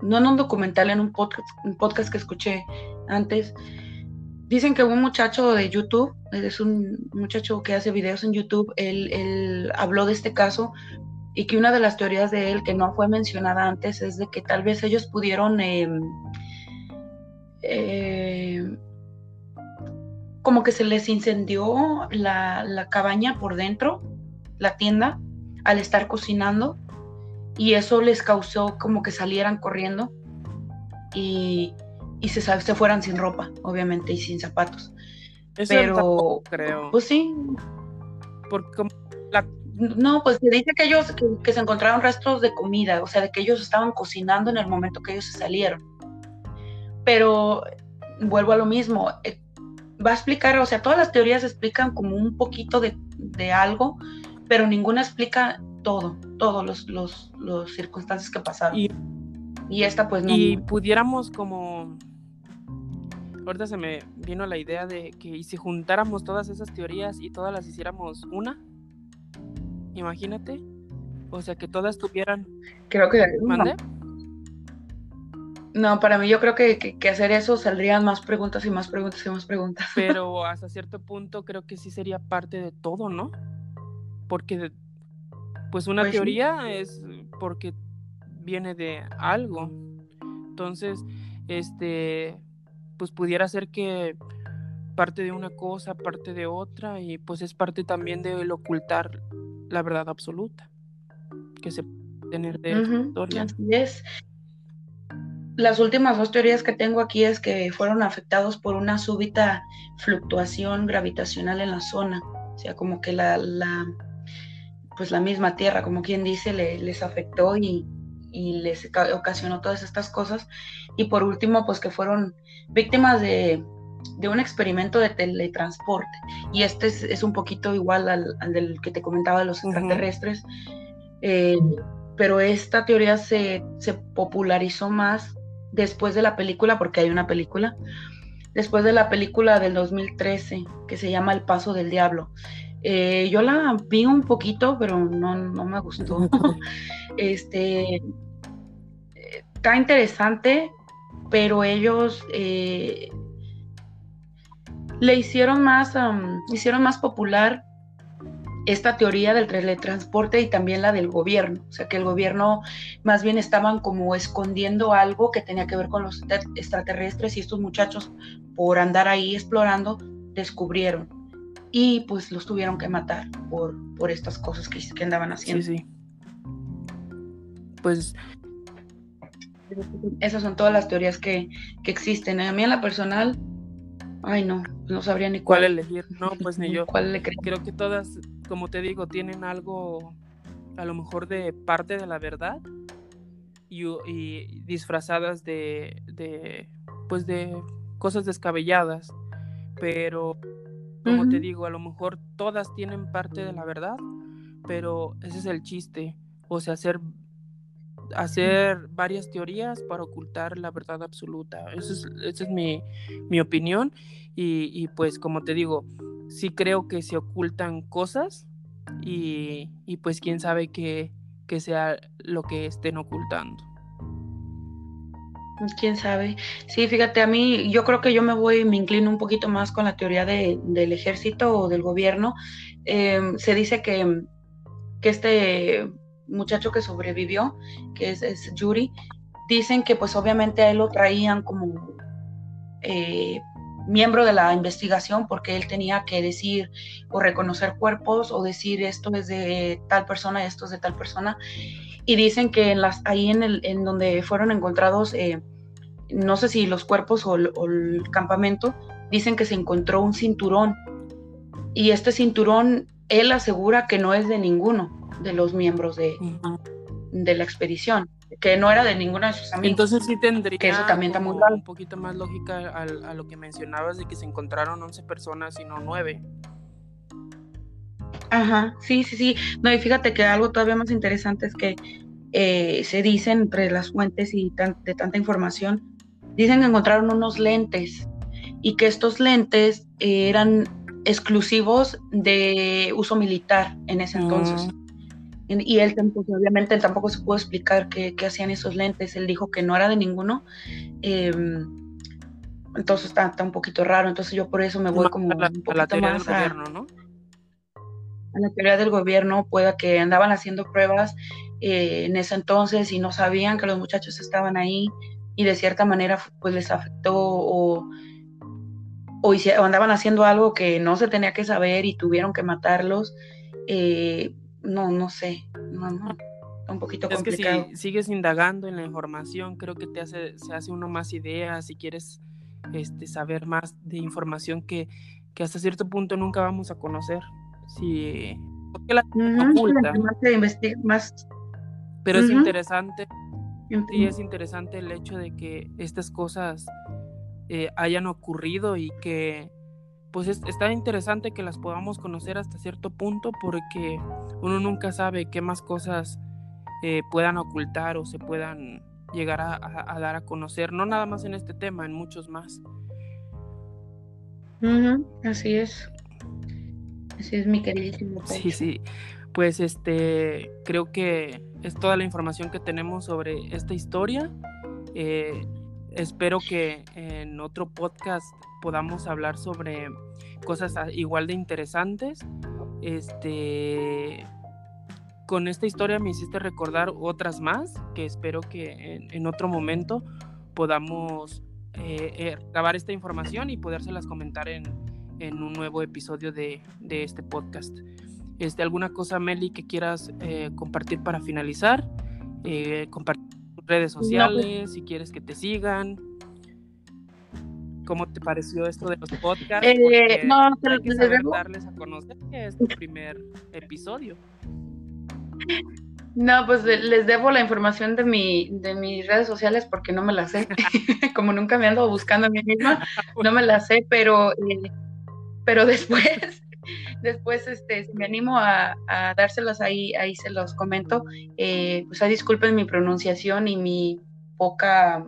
no en un documental, en un podcast, un podcast que escuché antes, dicen que un muchacho de YouTube, es un muchacho que hace videos en YouTube, él, habló de este caso y que una de las teorías de él que no fue mencionada antes es de que tal vez ellos pudieron em, eh, como que se les incendió la, la, cabaña por dentro, la tienda, al estar cocinando y eso les causó como que salieran corriendo. Y, se, se fueran sin ropa, obviamente, y sin zapatos. Pero creo. Pues sí. Porque No, pues se dice que ellos, que, se encontraron restos de comida, o sea, de que ellos estaban cocinando en el momento que ellos se salieron. Pero vuelvo a lo mismo, eh, va a explicar, o sea, todas las teorías explican como un poquito de, de algo, pero ninguna explica todo, todos los, los, los circunstancias que pasaron. Y, y esta pues no. Y pudiéramos como... Ahorita se me vino la idea de que si juntáramos todas esas teorías y todas las hiciéramos una, imagínate. O sea, que todas tuvieran... Creo que... ¿Mande? No, para mí yo creo que, que, hacer eso saldrían más preguntas y más preguntas y más preguntas. Pero hasta cierto punto creo que sí sería parte de todo, ¿no? Porque pues una pues teoría es porque viene de algo. Entonces, este, pues pudiera ser que parte de una cosa, parte de otra, y pues es parte también de ocultar la verdad absoluta que se tener de historia. Así es. Las últimas dos teorías que tengo aquí es que fueron afectados por una súbita fluctuación gravitacional en la zona. O sea, como que la, la pues la misma tierra, como quien dice, les afectó y, les ocasionó todas estas cosas. Y por último, pues que fueron víctimas de, un experimento de teletransporte. Y este es, un poquito igual al, del que te comentaba de los extraterrestres. Eh, pero esta teoría se, se, popularizó más después de la película, porque hay una película, después de la película del 2013 que se llama El Paso del Diablo. Eh, yo la vi un poquito, pero no, me gustó. este está interesante, pero ellos eh, le hicieron más, hicieron más popular esta teoría del teletransporte y también la del gobierno, o sea que el gobierno más bien estaban como escondiendo algo que tenía que ver con los extraterrestres y estos muchachos por andar ahí explorando descubrieron y pues los tuvieron que matar por, por estas cosas que, que andaban haciendo. Sí, sí. Pues esas son todas las teorías que, que existen. A mí en la personal, ay no, no sabría ni cuál, elegir. No, pues ni yo. ¿Cuál le Creo que todas como te digo, tienen algo a lo mejor de parte de la verdad y, disfrazadas de, de, pues de cosas descabelladas. Pero, como te digo, a lo mejor todas tienen parte de la verdad, pero ese es el chiste. O sea, hacer, hacer varias teorías para ocultar la verdad absoluta. Esa es, esa es mi, mi opinión. Y, y pues, como te digo, sí creo que se ocultan cosas y, pues quién sabe qué, sea lo que estén ocultando. Quién sabe. Sí, fíjate, a mí yo creo que yo me voy, me inclino un poquito más con la teoría del ejército o del gobierno. Em, se dice que, que, este muchacho que sobrevivió, que es, es, Yuri, dicen que pues obviamente a él lo traían como eh, miembro de la investigación porque él tenía que decir o reconocer cuerpos o decir esto es de tal persona, esto es de tal persona. Y dicen que en las, ahí en, el, en donde fueron encontrados, eh, no sé si los cuerpos o, el campamento, dicen que se encontró un cinturón. Y este cinturón, él asegura que no es de ninguno de los miembros de, de la expedición que no era de ninguna de sus amigos. Entonces sí tendría que eso también un poquito más lógica a, a, lo que mencionabas de que se encontraron 11 personas y no 9. Ajá, sí, sí, sí. No, y fíjate que algo todavía más interesante es que eh, se dicen entre las fuentes y de tanta información, dicen que encontraron unos lentes y que estos lentes eran exclusivos de uso militar en ese entonces. Mm. Y él pues, obviamente tampoco se pudo explicar qué, hacían esos lentes. Él dijo que no era de ninguno. Em, entonces está, está, un poquito raro. Entonces yo por eso me voy como a la, teoría del gobierno, ¿no? A la teoría del gobierno, pueda que andaban haciendo pruebas eh, en ese entonces y no sabían que los muchachos estaban ahí y de cierta manera pues les afectó o, o, andaban haciendo algo que no se tenía que saber y tuvieron que matarlos. Eh, no, no sé, no, no, un poquito complicado. Es que si sigues indagando en la información, creo que te hace, se hace uno más ideas, si quieres este, saber más de información que, que hasta cierto punto nunca vamos a conocer. Si, porque la oculta. Más, Pero es interesante, sí es interesante el hecho de que estas cosas eh, hayan ocurrido y que pues está interesante que las podamos conocer hasta cierto punto porque uno nunca sabe qué más cosas eh, puedan ocultar o se puedan llegar a, dar a conocer, no nada más en este tema, en muchos más. así es. Así es, mi queridísimo. Sí, sí. Pues este, creo que es toda la información que tenemos sobre esta historia. Eh, espero que en otro podcast podamos hablar sobre cosas igual de interesantes. Este, con esta historia me hiciste recordar otras más que espero que en, otro momento podamos eh, eh, grabar esta información y podérselas comentar en, un nuevo episodio de, este podcast. Este, ¿Alguna cosa, Meli, que quieras eh, compartir para finalizar? compartir redes sociales, si quieres que te sigan. ¿Cómo te pareció esto de los podcasts? Eh, no, pero hay que darles a conocer que es tu primer episodio. No, pues les debo la información de mi, de mis redes sociales porque no me las sé. Como nunca me ando buscando a mí misma, no me las sé, pero, eh, pero después, después este, si me animo a, a, dárselas ahí, ahí se los comento. Eh, pues disculpen mi pronunciación y mi poca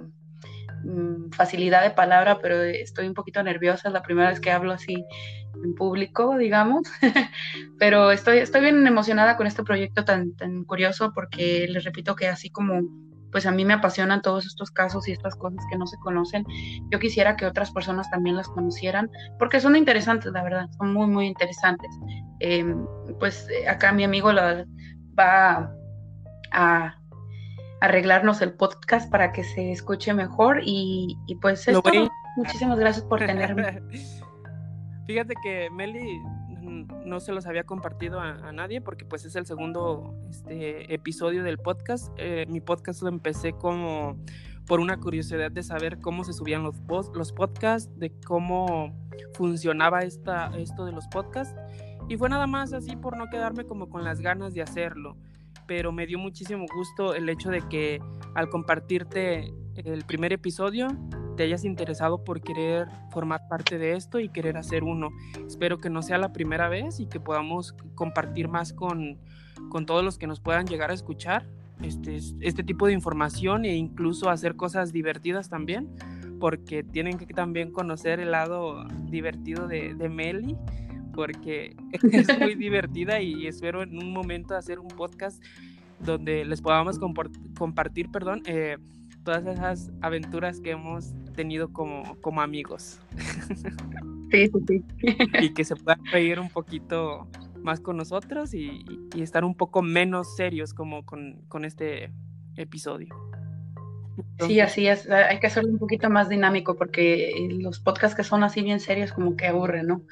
Mm, facilidad de palabra, pero estoy un poquito nerviosa, es la primera vez que hablo así en público, digamos, pero estoy, estoy bien emocionada con este proyecto tan, tan curioso porque les repito que así como pues a mí me apasionan todos estos casos y estas cosas que no se conocen. Yo quisiera que otras personas también las conocieran, porque son interesantes, la verdad, son muy, muy interesantes. Em, pues eh, acá mi amigo la, va a arreglarnos el podcast para que se escuche mejor y, pues esto, muchísimas gracias por tenerme. Fíjate que Meli no se los había compartido a, nadie porque pues es el segundo este, episodio del podcast. Eh, mi podcast lo empecé como por una curiosidad de saber cómo se subían los, los podcasts, de cómo funcionaba esta, esto de los podcasts. Y fue nada más así por no quedarme como con las ganas de hacerlo. Pero me dio muchísimo gusto el hecho de que al compartirte el primer episodio te hayas interesado por querer formar parte de esto y querer hacer uno. Espero que no sea la primera vez y que podamos compartir más con, con todos los que nos puedan llegar a escuchar este, este tipo de información e incluso hacer cosas divertidas también, porque tienen que también conocer el lado divertido de, de Meli porque es muy divertida y espero en un momento hacer un podcast donde les podamos compartir, perdón, eh, todas esas aventuras que hemos tenido como, como amigos. Sí, sí, sí. y que se puedan reír un poquito más con nosotros y, estar un poco menos serios como con, con este episodio. Sí, así es. Hay que hacerlo un poquito más dinámico porque los podcasts que son así bien serios como que aburren, ¿no?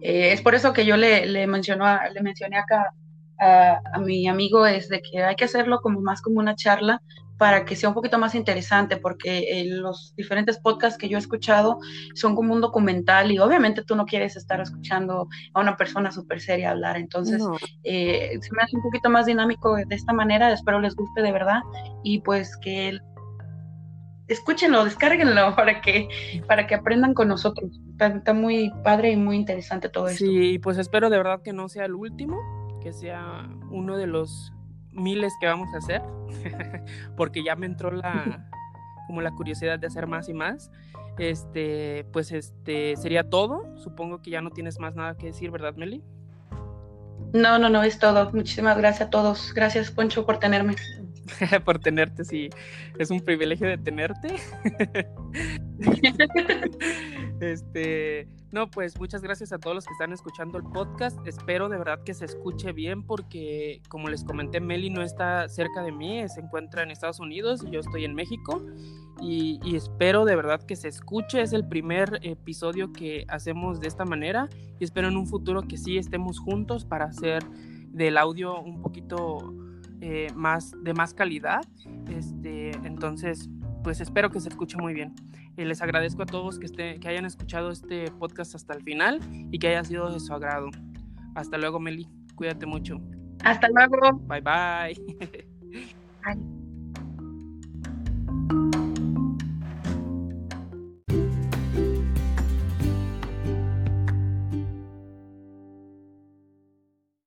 Eh, es por eso que yo le, le, mencionó, le mencioné acá a, a, mi amigo es de que hay que hacerlo como más como una charla para que sea un poquito más interesante, porque eh, los diferentes podcasts que yo he escuchado son como un documental y obviamente tú no quieres estar escuchando a una persona súper seria hablar, entonces eh, se me hace un poquito más dinámico de esta manera, espero les guste de verdad y pues que escúchenlo, descárguenlo para que, para que aprendan con nosotros. Está, muy padre y muy interesante todo esto. Sí, pues espero de verdad que no sea el último, que sea uno de los miles que vamos a hacer, porque ya me entró la como la curiosidad de hacer más y más. Este, pues este sería todo. Supongo que ya no tienes más nada que decir, ¿verdad, Meli? No, no, no, es todo. Muchísimas gracias a todos. Gracias, Poncho, por tenerme. por tenerte, sí. Es un privilegio de tenerte. este, no, pues muchas gracias a todos los que están escuchando el podcast. Espero de verdad que se escuche bien porque, como les comenté, Meli no está cerca de mí, se encuentra en Estados Unidos y yo estoy en México. Y, y, espero de verdad que se escuche. Es el primer episodio que hacemos de esta manera y espero en un futuro que sí estemos juntos para hacer del audio un poquito eh, más, de más calidad. Este, entonces, pues espero que se escuche muy bien. Eh, les agradezco a todos que, esté, que hayan escuchado este podcast hasta el final y que haya sido de su agrado. Hasta luego, Meli. Cuídate mucho. Hasta luego. Bye bye. bye.